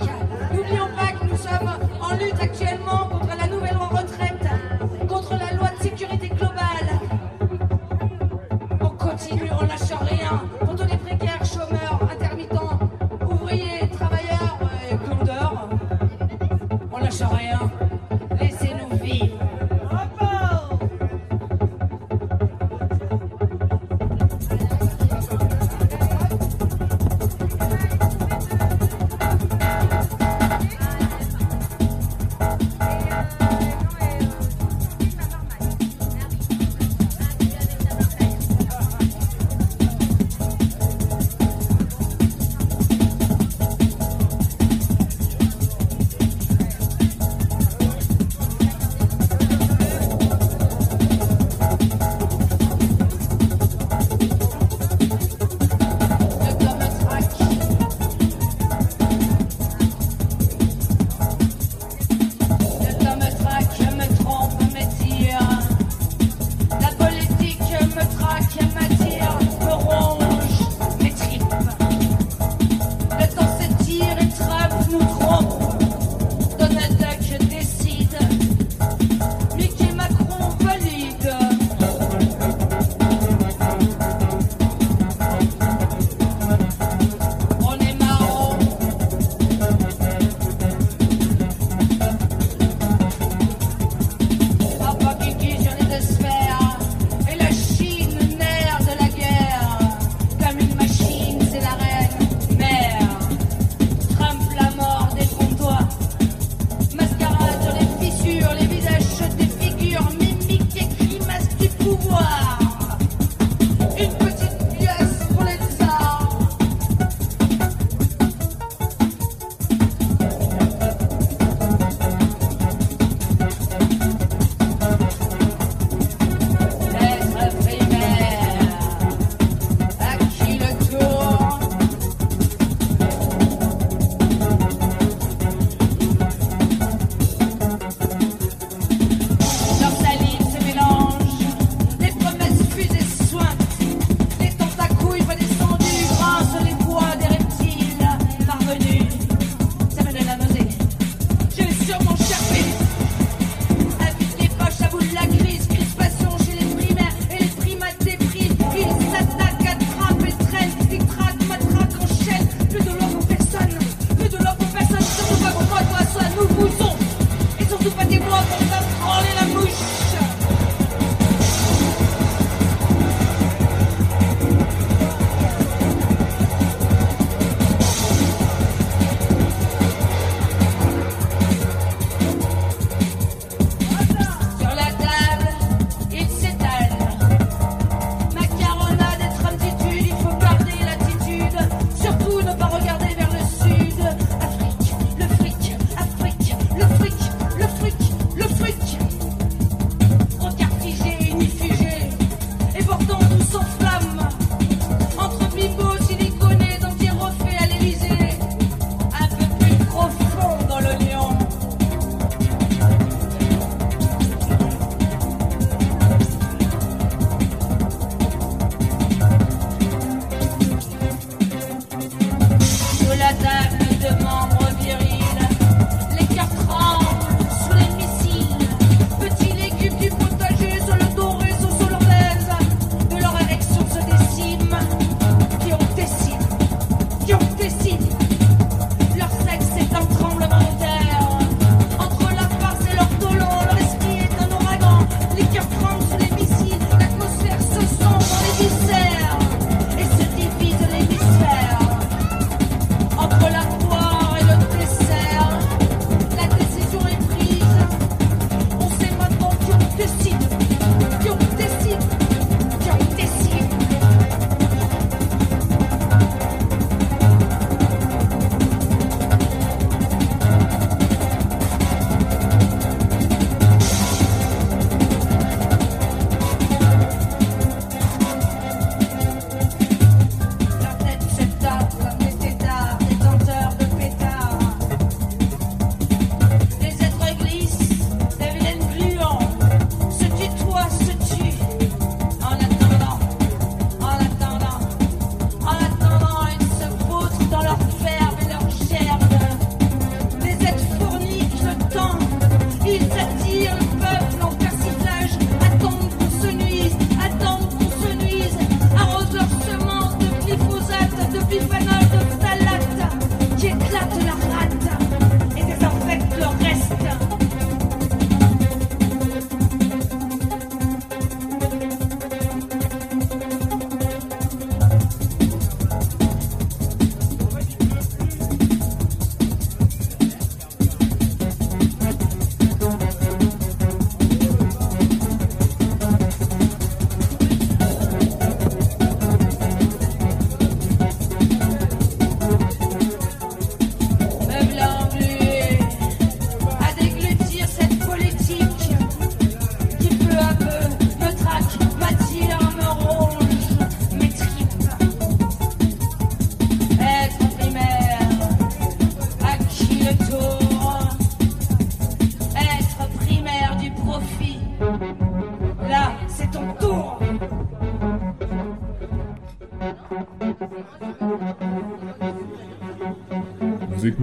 N'oublions pas que nous sommes en lutte actuellement contre la nouvelle retraite, sécurité globale. On continue, on lâche rien pour tous les précaires, chômeurs, intermittents, ouvriers, travailleurs et clondeurs. On lâche rien.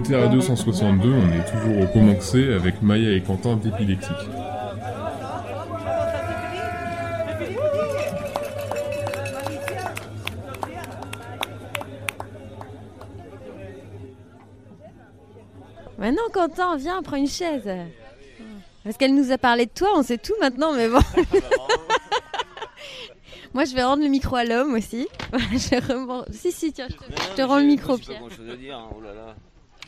Vous écoutez Radio 162, on est toujours au Comanxé avec Maya et Quentin d'épileptique. Maintenant, Quentin, viens, prends une chaise. Parce qu'elle nous a parlé de toi, on sait tout maintenant, mais bon. Moi, je vais rendre le micro à l'homme aussi. je Si, si, tiens, je te, je te rends le micro, Pierre.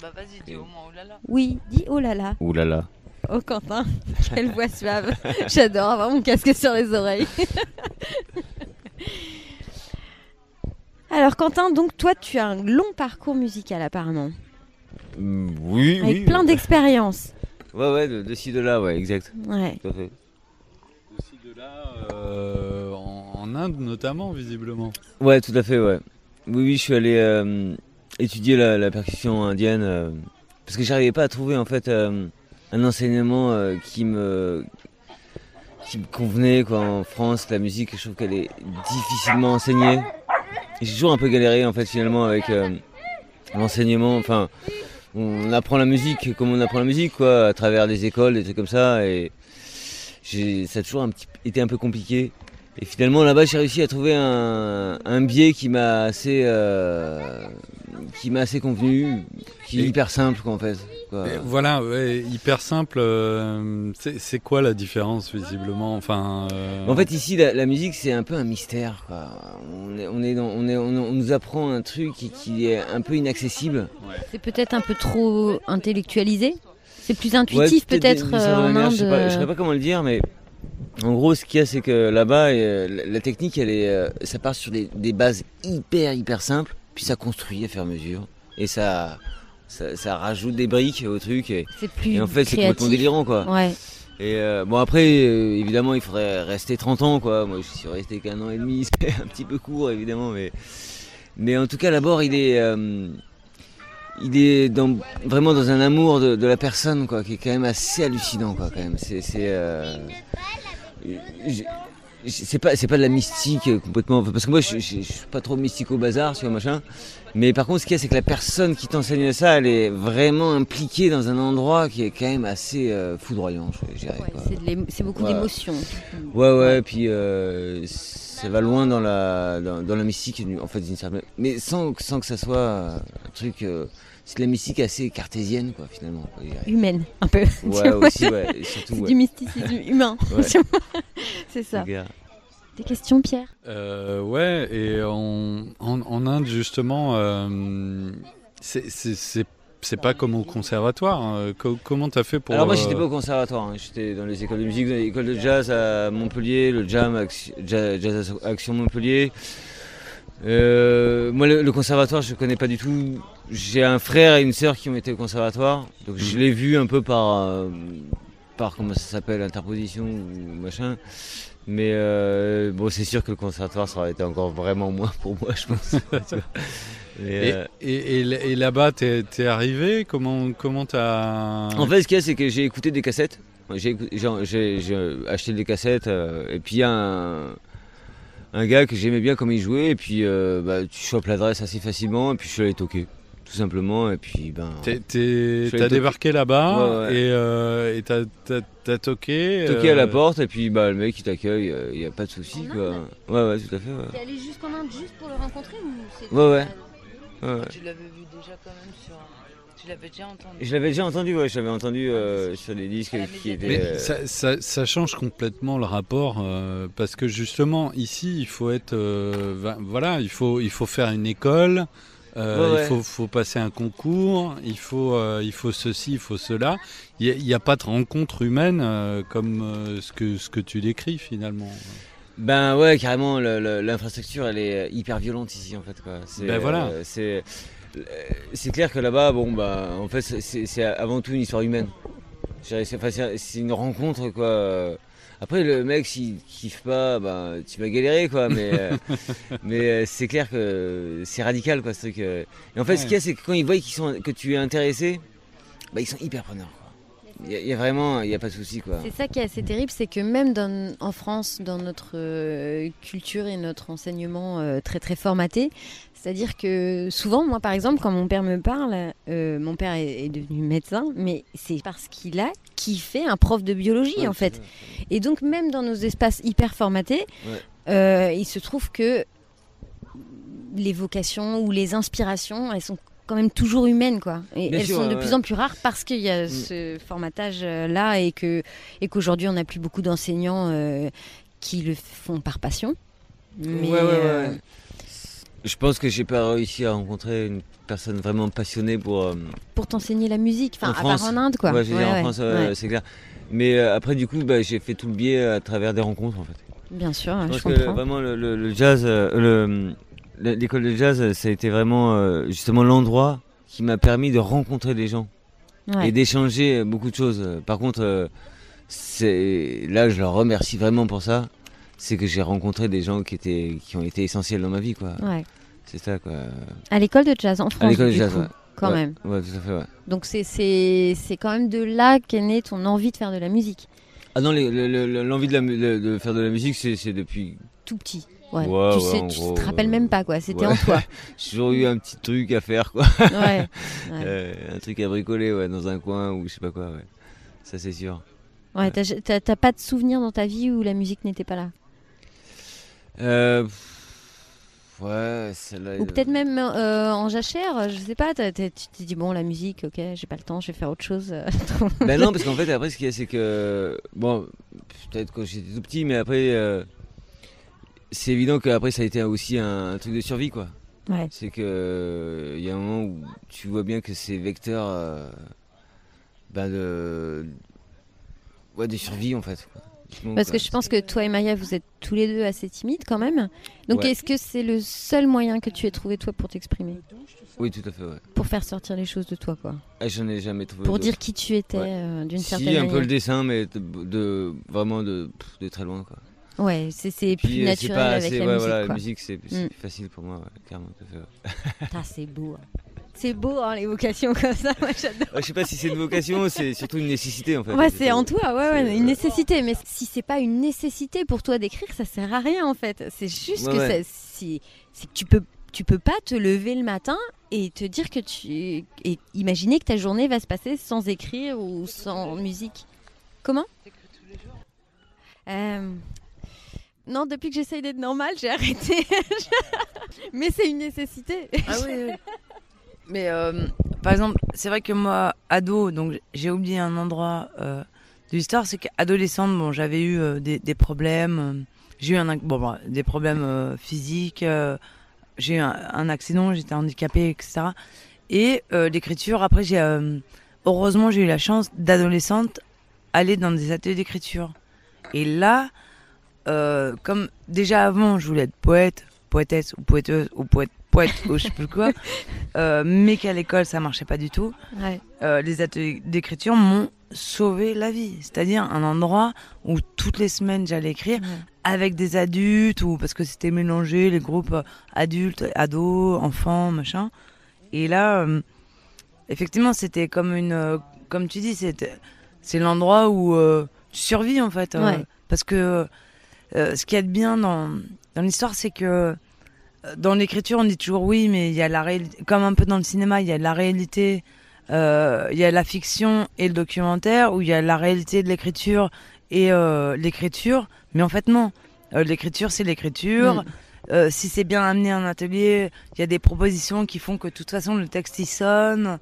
Bah vas-y, dis au moins, oh là là. Oui, dis oh là là. Ouh là là. Oh, Quentin, quelle voix suave. J'adore avoir mon casque sur les oreilles. Alors, Quentin, donc toi, tu as un long parcours musical apparemment, Mm, Oui, avec oui. plein d'expériences. Ouais, ouais, de, de ci, de là, ouais, exact. Ouais. Tout à fait. Aussi de là, euh, en, en Inde notamment, visiblement. Ouais, tout à fait, ouais. Oui, oui, je suis allé euh, étudier la, percussion indienne euh, parce que j'arrivais pas à trouver en fait euh, un enseignement euh, qui me qui me convenait quoi. En France, la musique, je trouve qu'elle est difficilement enseignée. J'ai toujours un peu galéré en fait finalement avec l'enseignement. Enfin, on apprend la musique comme on apprend la musique quoi, à travers des écoles, des trucs comme ça. Et ça a toujours un petit, été un peu compliqué. Et finalement là-bas j'ai réussi à trouver un, biais qui m'a assez qui m'a assez convenu, qui est Et- hyper simple quoi, en fait. quoi. Voilà, ouais, hyper simple. euh, c'est quoi la différence visiblement Enfin. euh, En fait ici la, la musique c'est un peu un mystère quoi. On est, on est dans, on est on, on nous apprend un truc qui, qui est un peu inaccessible. C'est peut-être un peu trop intellectualisé? C'est plus intuitif peut-être euh, en Inde. Je sais, pas, je sais pas comment le dire, mais en gros, ce qu'il y a, c'est que là-bas, la, technique, elle est, ça part sur des, des bases hyper, hyper simples, puis ça construit à à mesure, et ça, ça, ça rajoute des briques au truc, et, C'est plus et en fait, c'est complètement délirant, quoi. Ouais. Et euh, bon, après, euh, évidemment, il faudrait rester 30 ans, quoi. Moi, je suis resté qu'un an et demi, c'est un petit peu court, évidemment, mais, mais en tout cas, l'abord, il est. euh, il est dans, vraiment dans un amour de, de la personne, quoi, qui est quand même assez hallucinant, quoi, quand même. C'est, c'est, pas, c'est pas de la mystique euh, complètement, parce que moi, je, je- je suis pas trop mystique au bazar, tu vois, machin. Mais par contre, ce qu'il y a, c'est que la personne qui t'enseigne ça, elle est vraiment impliquée dans un endroit qui est quand même assez euh, foudroyant, je dirais. Ouais, c'est beaucoup Ouais. d'émotions. Ouais, ouais, puis euh, ça va loin dans la, dans, dans la mystique, en fait, d'une certaine- mais sans, sans que ça soit euh, un truc. euh, c'est de la mystique assez cartésienne, quoi, finalement. quoi. Humaine, un peu. Ouais, aussi, ouais, surtout, du mysticisme humain. Ouais. c'est ça. Des questions, Pierre? Euh, ouais, et en, en, en Inde, justement, euh, c'est- c'est pas comme au conservatoire. hein. Co- comment t'as fait pour. Alors, moi, euh, j'étais pas au conservatoire, hein. j'étais dans les écoles de musique, dans l'école de jazz à Montpellier, le Jam Action- Jazz Action Montpellier. Euh, moi, le, le conservatoire, je connais pas du tout. J'ai un frère et une sœur qui ont été au conservatoire, donc je Mhm. l'ai vu un peu par, euh, par comment ça s'appelle, interposition ou machin. Mais euh, bon, c'est sûr que le conservatoire, ça aurait été encore vraiment moins pour moi, je pense. Tu vois. Mais, Et, euh, et, et- et là-bas, t'es es arrivé? Comment comment t'as. En fait, ce qu'il y a, c'est que j'ai écouté des cassettes. J'ai acheté des cassettes. et puis, il y a un, un gars que j'aimais bien comme il jouait. Et puis, euh, bah, tu chopes l'adresse assez facilement. Et puis, je suis allé toquer. Tout simplement. Et puis, ben. T'as débarqué là-bas Ouais, ouais. et euh, et t'as t'as- t'as toqué. Toqué à euh, la porte. Et puis, bah, le mec, il t'accueille. Il n'y a pas de souci, quoi. Inde Ouais, ouais, tout à fait. Ouais. T'es allé jusqu'en Inde juste pour le rencontrer ou Ouais, ouais. Ouais, ouais. Tu l'avais vu déjà quand même sur. Tu l'avais déjà entendu. Je l'avais déjà entendu, ouais. Je l'avais entendu euh, sur des disques qui étaient. Mais euh, ça, ça- ça change complètement le rapport euh, parce que justement ici il faut être euh, voilà il faut il faut faire une école euh, Ouais, il faut, faut passer un concours il faut euh, il faut ceci il faut cela il n'y a, pas de rencontre humaine euh, comme ce que ce que tu décris finalement Ben ouais, carrément, l'infrastructure elle est hyper violente ici en fait. Quoi. Ben voilà. c'est, clair que là-bas, bon bah, en fait, c'est- avant tout une histoire humaine. C'est une rencontre quoi. Après le mec s'il kiffe pas, bah, tu vas galérer quoi. Mais, euh, mais euh, c'est clair que c'est radical quoi ce truc. euh. Et en fait, ce qu'il y a, c'est que quand ils voient qu'ils sont, que tu es intéressé, bah, ils sont hyper preneurs. Il y, a- il y a vraiment, il n'y a pas de souci quoi. C'est ça qui est assez terrible, c'est que même dans- en France, dans notre euh, culture et notre enseignement euh, très très formaté, c'est-à-dire que souvent, moi par exemple, quand mon père me parle, euh, mon père est, est devenu médecin, mais c'est parce qu'il a kiffé un prof de biologie Ouais, en fait. Et donc même dans nos espaces hyper formatés, Ouais. il se trouve que les vocations ou les inspirations, elles sont quand même toujours humaines quoi. Et Bien elles sûr, sont de ouais, plus en plus rares parce qu'il y a Mm. ce formatage là et que et qu'aujourd'hui on n'a plus beaucoup d'enseignants euh, qui le font par passion. Mais Ouais, ouais, ouais, euh. Je pense que j'ai pas réussi à rencontrer une personne vraiment passionnée pour. euh, pour t'enseigner la musique, enfin En à France. part en Inde quoi. Ouais, je veux dire, Ouais, en France, euh, c'est clair. Mais euh, après, du coup, bah, j'ai fait tout le biais à travers des rencontres en fait. Bien sûr, Je je, pense que comprends. vraiment le, le- le jazz, euh, le- l'école de jazz, ça a été vraiment euh, justement l'endroit qui m'a permis de rencontrer des gens Ouais. et d'échanger beaucoup de choses. Par contre, euh, c'est là, je leur remercie vraiment pour ça. C'est que j'ai rencontré des gens qui étaient, qui ont été essentiels dans ma vie, quoi. Ouais. C'est ça, quoi. À l'école de jazz en France. À l'école de du jazz, coup, ouais. Quand même. Ouais, tout à fait, ouais. Donc c'est c'est c'est quand même de là qu'est née ton envie de faire de la musique. Ah non, les- le- le- l'envie de, la de, de faire de la musique, c'est c'est depuis. Tout petit. Ouais. Ouais, tu sais, tu gros, te rappelles euh, même pas quoi. C'était en toi. J'ai toujours eu un petit truc à faire, quoi. Euh, un truc à bricoler, ouais, dans un coin ou je sais pas quoi, ouais. Ça, c'est sûr. Ouais, t'as- pas de souvenir dans ta vie où la musique n'était pas là? Euh, ouais, celle-là. Ou elle- peut-être même euh, en jachère, je sais pas, tu t'es dit bon la musique, ok, j'ai pas le temps, je vais faire autre chose. Ben non, parce qu'en fait, après, ce qu'il y a, c'est que. Bon, peut-être quand j'étais tout petit, mais après. Euh, c'est évident qu'après, ça a été aussi un, un truc de survie, quoi. ouais. C'est que. Il y a un moment où tu vois bien que c'est vecteur. euh, ben de. Ouais, de survie, en fait. quoi. Donc, Parce que je pense que toi et Maya, vous êtes tous les deux assez timides quand même. Donc Ouais. est-ce que c'est le seul moyen que tu aies trouvé toi pour t'exprimer? Oui, tout à fait, ouais. Pour faire sortir les choses de toi quoi Ah, J'en ai jamais trouvé. Pour dire qui tu étais Ouais. euh, d'une Si, certaine un manière peu le dessin, mais de, de- vraiment de, de très loin, quoi. Ouais, c'est plus euh, naturel pas avec la ouais, musique. voilà, la musique, c'est Mm. facile pour moi, ouais, fait, ouais. C'est beau. hein. C'est beau hein, les vocations comme ça, moi j'adore. Je sais pas si c'est une vocation, c'est surtout une nécessité en fait. Ouais, c'est en toi, ouais, ouais, une nécessité. Mais si c'est pas une nécessité pour toi d'écrire, ça sert à rien en fait. C'est juste Ouais, que ouais. que tu peux, tu peux pas te lever le matin et te dire que tu. et imaginer que ta journée va se passer sans écrire ou sans musique. Comment? Euh, Non, depuis que j'essaye d'être normale, j'ai arrêté. Mais c'est une nécessité. Ah oui. Mais euh, par exemple, c'est vrai que moi, ado, donc j'ai oublié un endroit euh, de l'histoire, c'est qu'adolescente, bon, j'avais eu euh, des, problèmes. j'ai eu un, des problèmes physiques. j'ai eu un, accident, j'étais handicapée, etc. Et l'écriture, après, heureusement, j'ai eu la chance d'adolescente aller dans des ateliers d'écriture. Et là, euh, comme déjà avant, je voulais être poète, poétesse ou poéteuse ou poète, poète ou je sais plus quoi, euh, mais qu'à l'école ça marchait pas du tout. Ouais. Euh, les ateliers d'écriture m'ont sauvé la vie. C'est-à-dire un endroit où toutes les semaines j'allais écrire Ouais. avec des adultes ou parce que c'était mélangé les groupes adultes, ados, enfants, machin. Et là, effectivement, c'était comme une, comme tu dis, c'est l'endroit où tu survis en fait, Ouais. parce que euh, ce qu'il y a de bien dans dans l'histoire, c'est que euh, dans l'écriture, on dit toujours oui, mais il y a la réalité, comme un peu dans le cinéma, il y a la réalité, euh, il y a la fiction et le documentaire, où il y a la réalité de l'écriture et euh, l'écriture, mais en fait non. L'écriture, c'est l'écriture. Mm. Si c'est bien amené en atelier, il y a des propositions qui font que de toute façon le texte il sonne.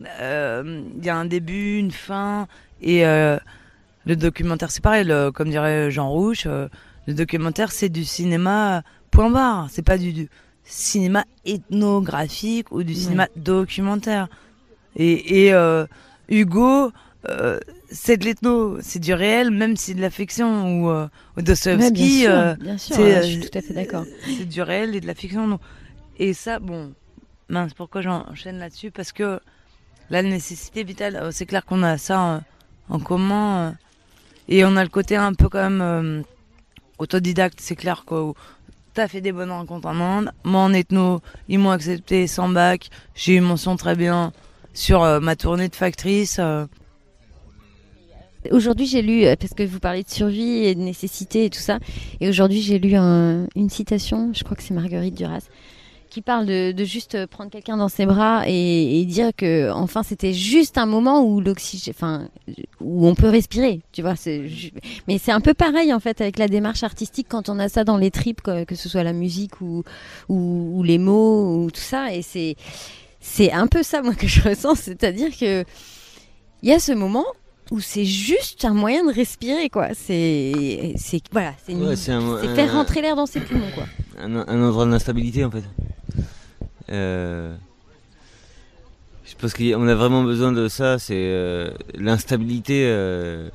Il y a un début, une fin, et le documentaire c'est pareil. le- comme dirait Jean Rouche, euh, le documentaire c'est du cinéma point barre. C'est pas du, du cinéma ethnographique ou du cinéma documentaire. Et, et euh, Hugo, euh, c'est de l'ethno, c'est du réel, même si c'est de la fiction. Ou, euh, Dostoevsky, euh, c'est, euh, je suis tout à fait d'accord. c'est du réel et de la fiction. non. Et ça, bon, mince, pourquoi j'enchaîne là-dessus? Parce que la nécessité vitale, euh, c'est clair qu'on a ça euh, en commun. euh, et on a le côté un peu quand même euh, autodidacte, c'est clair quoi. T'as fait des bonnes rencontres en Inde. Moi en ethno, ils m'ont accepté sans bac. J'ai eu mon son très bien sur euh, ma tournée de factrice. euh. Aujourd'hui, j'ai lu, euh, parce que vous parlez de survie et de nécessité et tout ça, et aujourd'hui, j'ai lu un- une citation, je crois que c'est Marguerite Duras, qui parle de, juste prendre quelqu'un dans ses bras et, dire que, enfin, c'était juste un moment où l'oxygène, enfin, où on peut respirer, tu vois. Mais c'est un peu pareil, en fait, avec la démarche artistique quand on a ça dans les tripes, que, que ce soit la musique ou, ou, ou les mots ou tout ça, et c'est, c'est un peu ça, moi, que je ressens, c'est-à-dire que il y a ce moment où c'est juste un moyen de respirer, quoi. C'est, c'est, voilà, c'est, Ouais, faire rentrer l'air dans ses poumons, quoi. un, un endroit d'instabilité en fait. Euh, je pense qu'on a vraiment besoin de ça. C'est euh, l'instabilité. euh,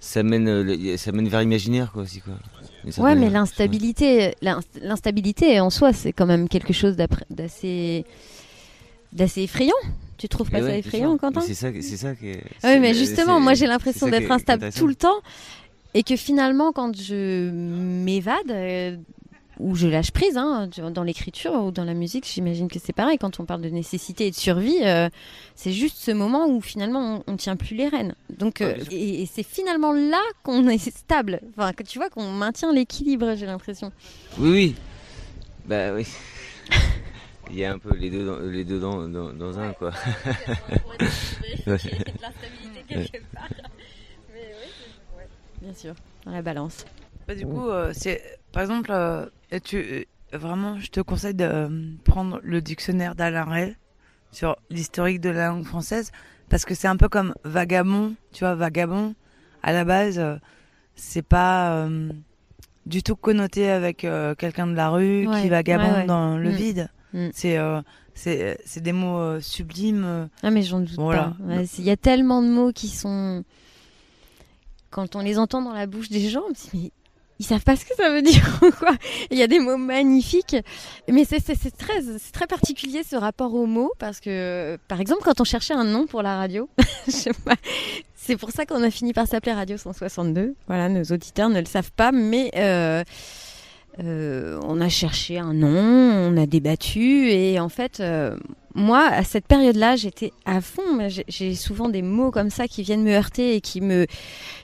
ça mène, ça mène vers l'imaginaire quoi aussi quoi. Ouais, mais l'instabilité, l'inst- l'instabilité en soi, c'est quand même quelque chose d'assez effrayant. Tu trouves pas Mais ça ouais, effrayant. Quentin C'est ça, c'est ça qui est. Oui, mais justement, moi j'ai l'impression d'être instable tout le temps et que finalement, quand je m'évade euh, ou je lâche prise hein, dans l'écriture ou dans la musique, j'imagine que c'est pareil. Quand on parle de nécessité et de survie, euh, c'est juste ce moment où finalement on, on tient plus les rênes. Donc, Ouais, euh, et c'est finalement là qu'on est stable. Enfin, que tu vois qu'on maintient l'équilibre, j'ai l'impression. Oui, oui. Bah oui. Il y a un peu les deux dans, les deux dans, dans, dans un quoi. Ouais. Bien sûr, dans la balance. Bah, du coup, euh, c'est par exemple, euh, tu euh, vraiment, je te conseille de prendre le dictionnaire d'Alain Rey sur l'historique de la langue française parce que c'est un peu comme vagabond, tu vois, vagabond. À la base, c'est pas euh, du tout connoté avec euh, quelqu'un de la rue Ouais, qui vagabonde ouais, ouais. dans le Mm. vide. Mm. C'est euh, c'est c'est des mots euh, sublimes. Ah mais j'en doute Voilà. pas. Il y a tellement de mots qui sont... Quand on les entend dans la bouche des gens, on se dit, mais ils savent pas ce que ça veut dire ou quoi. Il y a des mots magnifiques. Mais c'est très, très particulier ce rapport aux mots parce que, par exemple, quand on cherchait un nom pour la radio, c'est pour ça qu'on a fini par s'appeler Radio 162. Voilà, nos auditeurs ne le savent pas, mais... euh, euh, on a cherché un nom, on a débattu et en fait, euh, moi, à cette période-là, j'étais à fond. j'ai- souvent des mots comme ça qui viennent me heurter et qui me,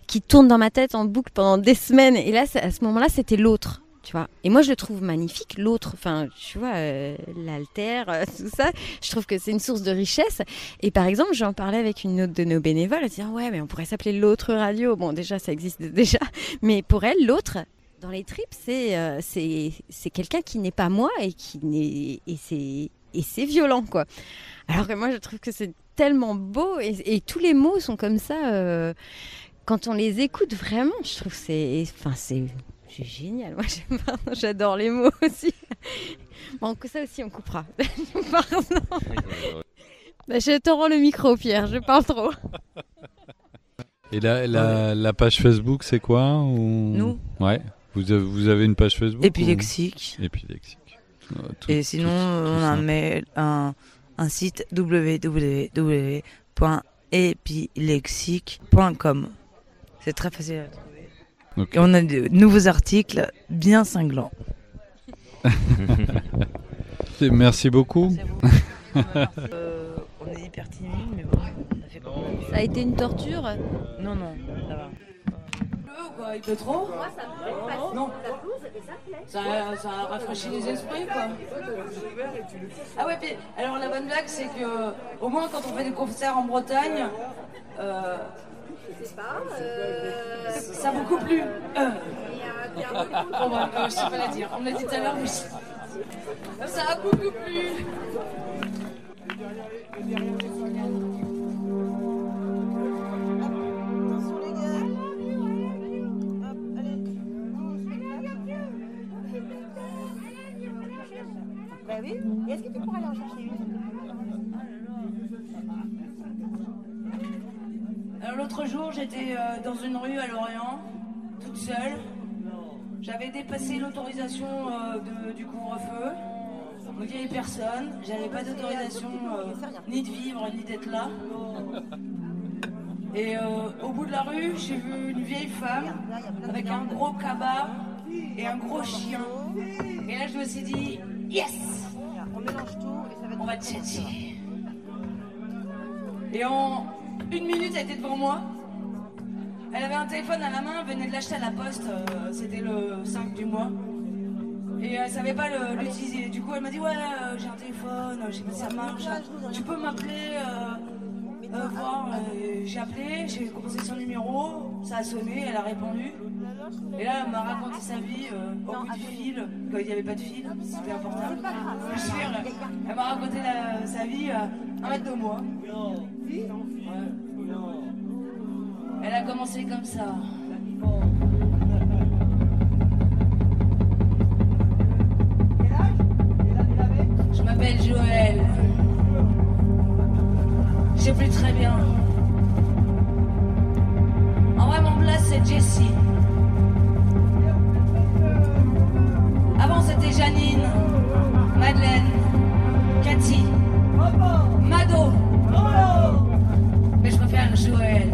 qui tournent dans ma tête en boucle pendant des semaines. Et là, à ce moment-là, c'était l'autre. Tu vois. Et moi, je le trouve magnifique, l'autre. Enfin, tu vois, euh, l'alter, euh, tout ça. Je trouve que c'est une source de richesse. Et par exemple, j'en parlais avec une autre de nos bénévoles. Elle disait, ouais, mais on pourrait s'appeler l'autre radio. Bon, déjà, ça existe déjà. Mais pour elle, l'autre, dans les tripes, c'est euh, c'est c'est quelqu'un qui n'est pas moi et qui n'est et c'est et c'est violent quoi. Alors que moi je trouve que c'est tellement beau et, et tous les mots sont comme ça. euh, quand on les écoute vraiment, je trouve que c'est enfin c'est c'est génial. Moi j'adore les mots aussi. Bon ça aussi on coupera. Pardon. Bah, je te rends le micro Pierre, je parle trop. Et la, la, la page Facebook, c'est quoi ou... Nous. Ouais. Vous avez, vous avez une page Facebook Épilexique. ou- Épilexique. Tout- Et sinon, tout- tout on a un mail, un, un site www.epilexique.com. C'est très facile à trouver. Ok. Et on a de nouveaux articles bien cinglants. Merci beaucoup. Euh, on est hyper timide, mais bon, on a fait. Ça a été une torture? Non, non, ça va. Il pleut trop Non. Ça, ça rafraîchit les esprits, quoi. Ah ouais, puis, alors la bonne blague, c'est que au moins quand on fait des concerts en Bretagne, euh, ça a beaucoup plu. Euh. Bon, bah, euh, je sais pas la dire, on me l'a dit tout à l'heure, mais ça a beaucoup plu. Bah est-ce que tu pourrais aller en chercher une Alors l'autre jour, j'étais euh, dans une rue à Lorient, toute seule. J'avais dépassé l'autorisation euh, du couvre-feu. Donc il personne. J'avais pas d'autorisation euh, ni de vivre ni d'être là. Et au bout de la rue, j'ai vu une vieille femme avec un gros cabas et un gros chien. Et là, je me suis dit, yes mélange et va on va. Et en une minute, elle était devant moi. Elle avait un téléphone à la main, venait de l'acheter à la poste, euh, c'était le 5 du mois. Et elle savait pas l'utiliser. Du coup, elle m'a dit Ouais, euh, j'ai un téléphone, je sais pas si ça marche. Tu peux m'appeler euh, voir. J'ai appelé, j'ai composé son numéro, ça a sonné, elle a répondu. Et là, elle m'a raconté sa vie euh, au bout du fil, quand il n'y avait pas de fil, c'était important. Je suis sûre, elle m'a raconté la- sa vie à un mètre de moi. Ouais. Elle a commencé comme ça. Je m'appelle Joël. Je sais plus très bien. En vrai, mon place, c'est Jessie. C'était Janine, Madeleine, Cathy, Mado. Mais je préfère Joël.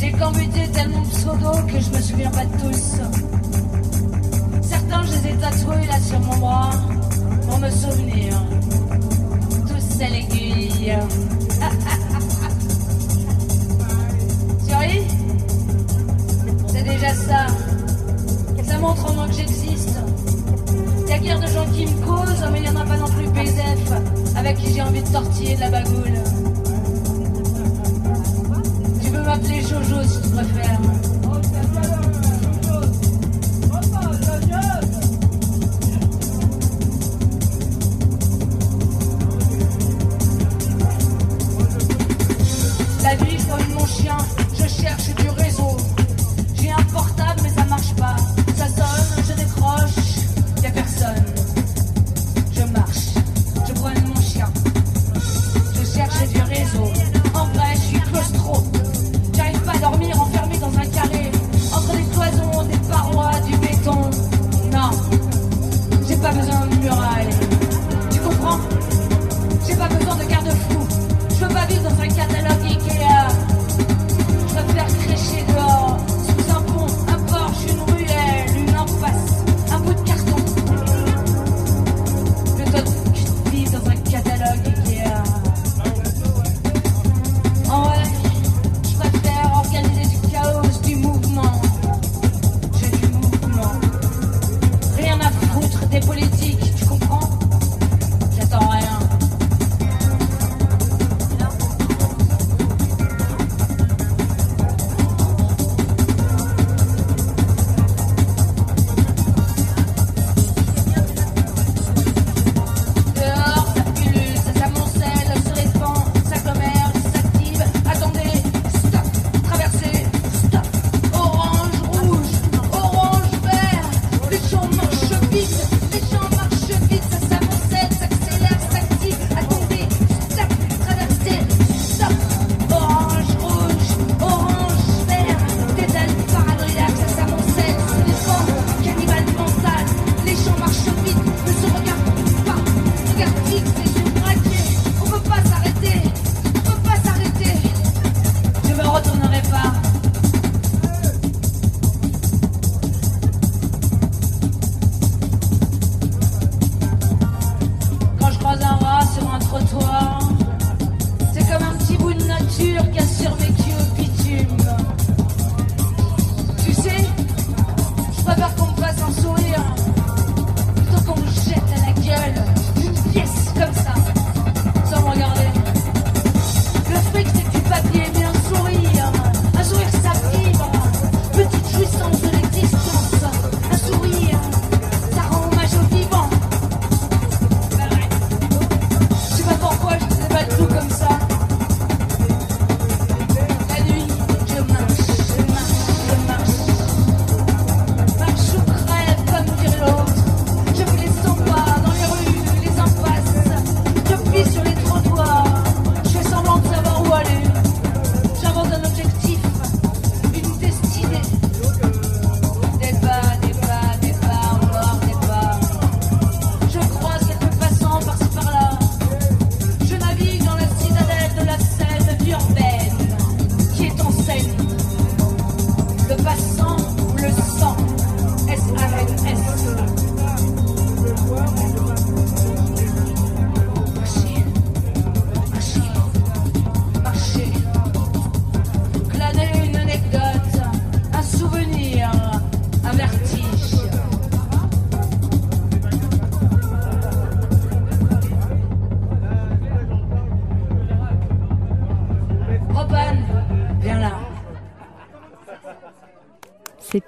J'ai commuté tellement de pseudos que je me souviens pas de tous. Certains, je les ai tatoués là sur mon bras pour me souvenir. Tous à l'aiguille. C'est déjà ça. Ça montre au moins que j'existe. Il y a guère de gens qui me causent, mais il n'y en a pas non plus BZF avec qui j'ai envie de tortiller de la bagoule. Tu peux m'appeler Jojo si tu préfères.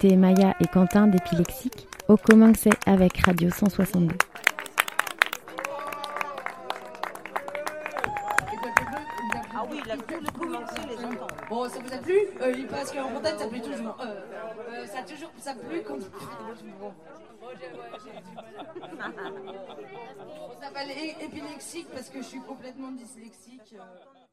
C'était Maya et Quentin d'Epilexique. Au commencé avec Radio 162. Ah oui, commencer les. Bon, ça vous a plu? Euh, Parce qu'en Bretagne, ça plaît toujours. Euh, euh, ça a toujours ça plu quand. Bon. Ça s'appelle épilexique parce que je suis complètement dyslexique. euh.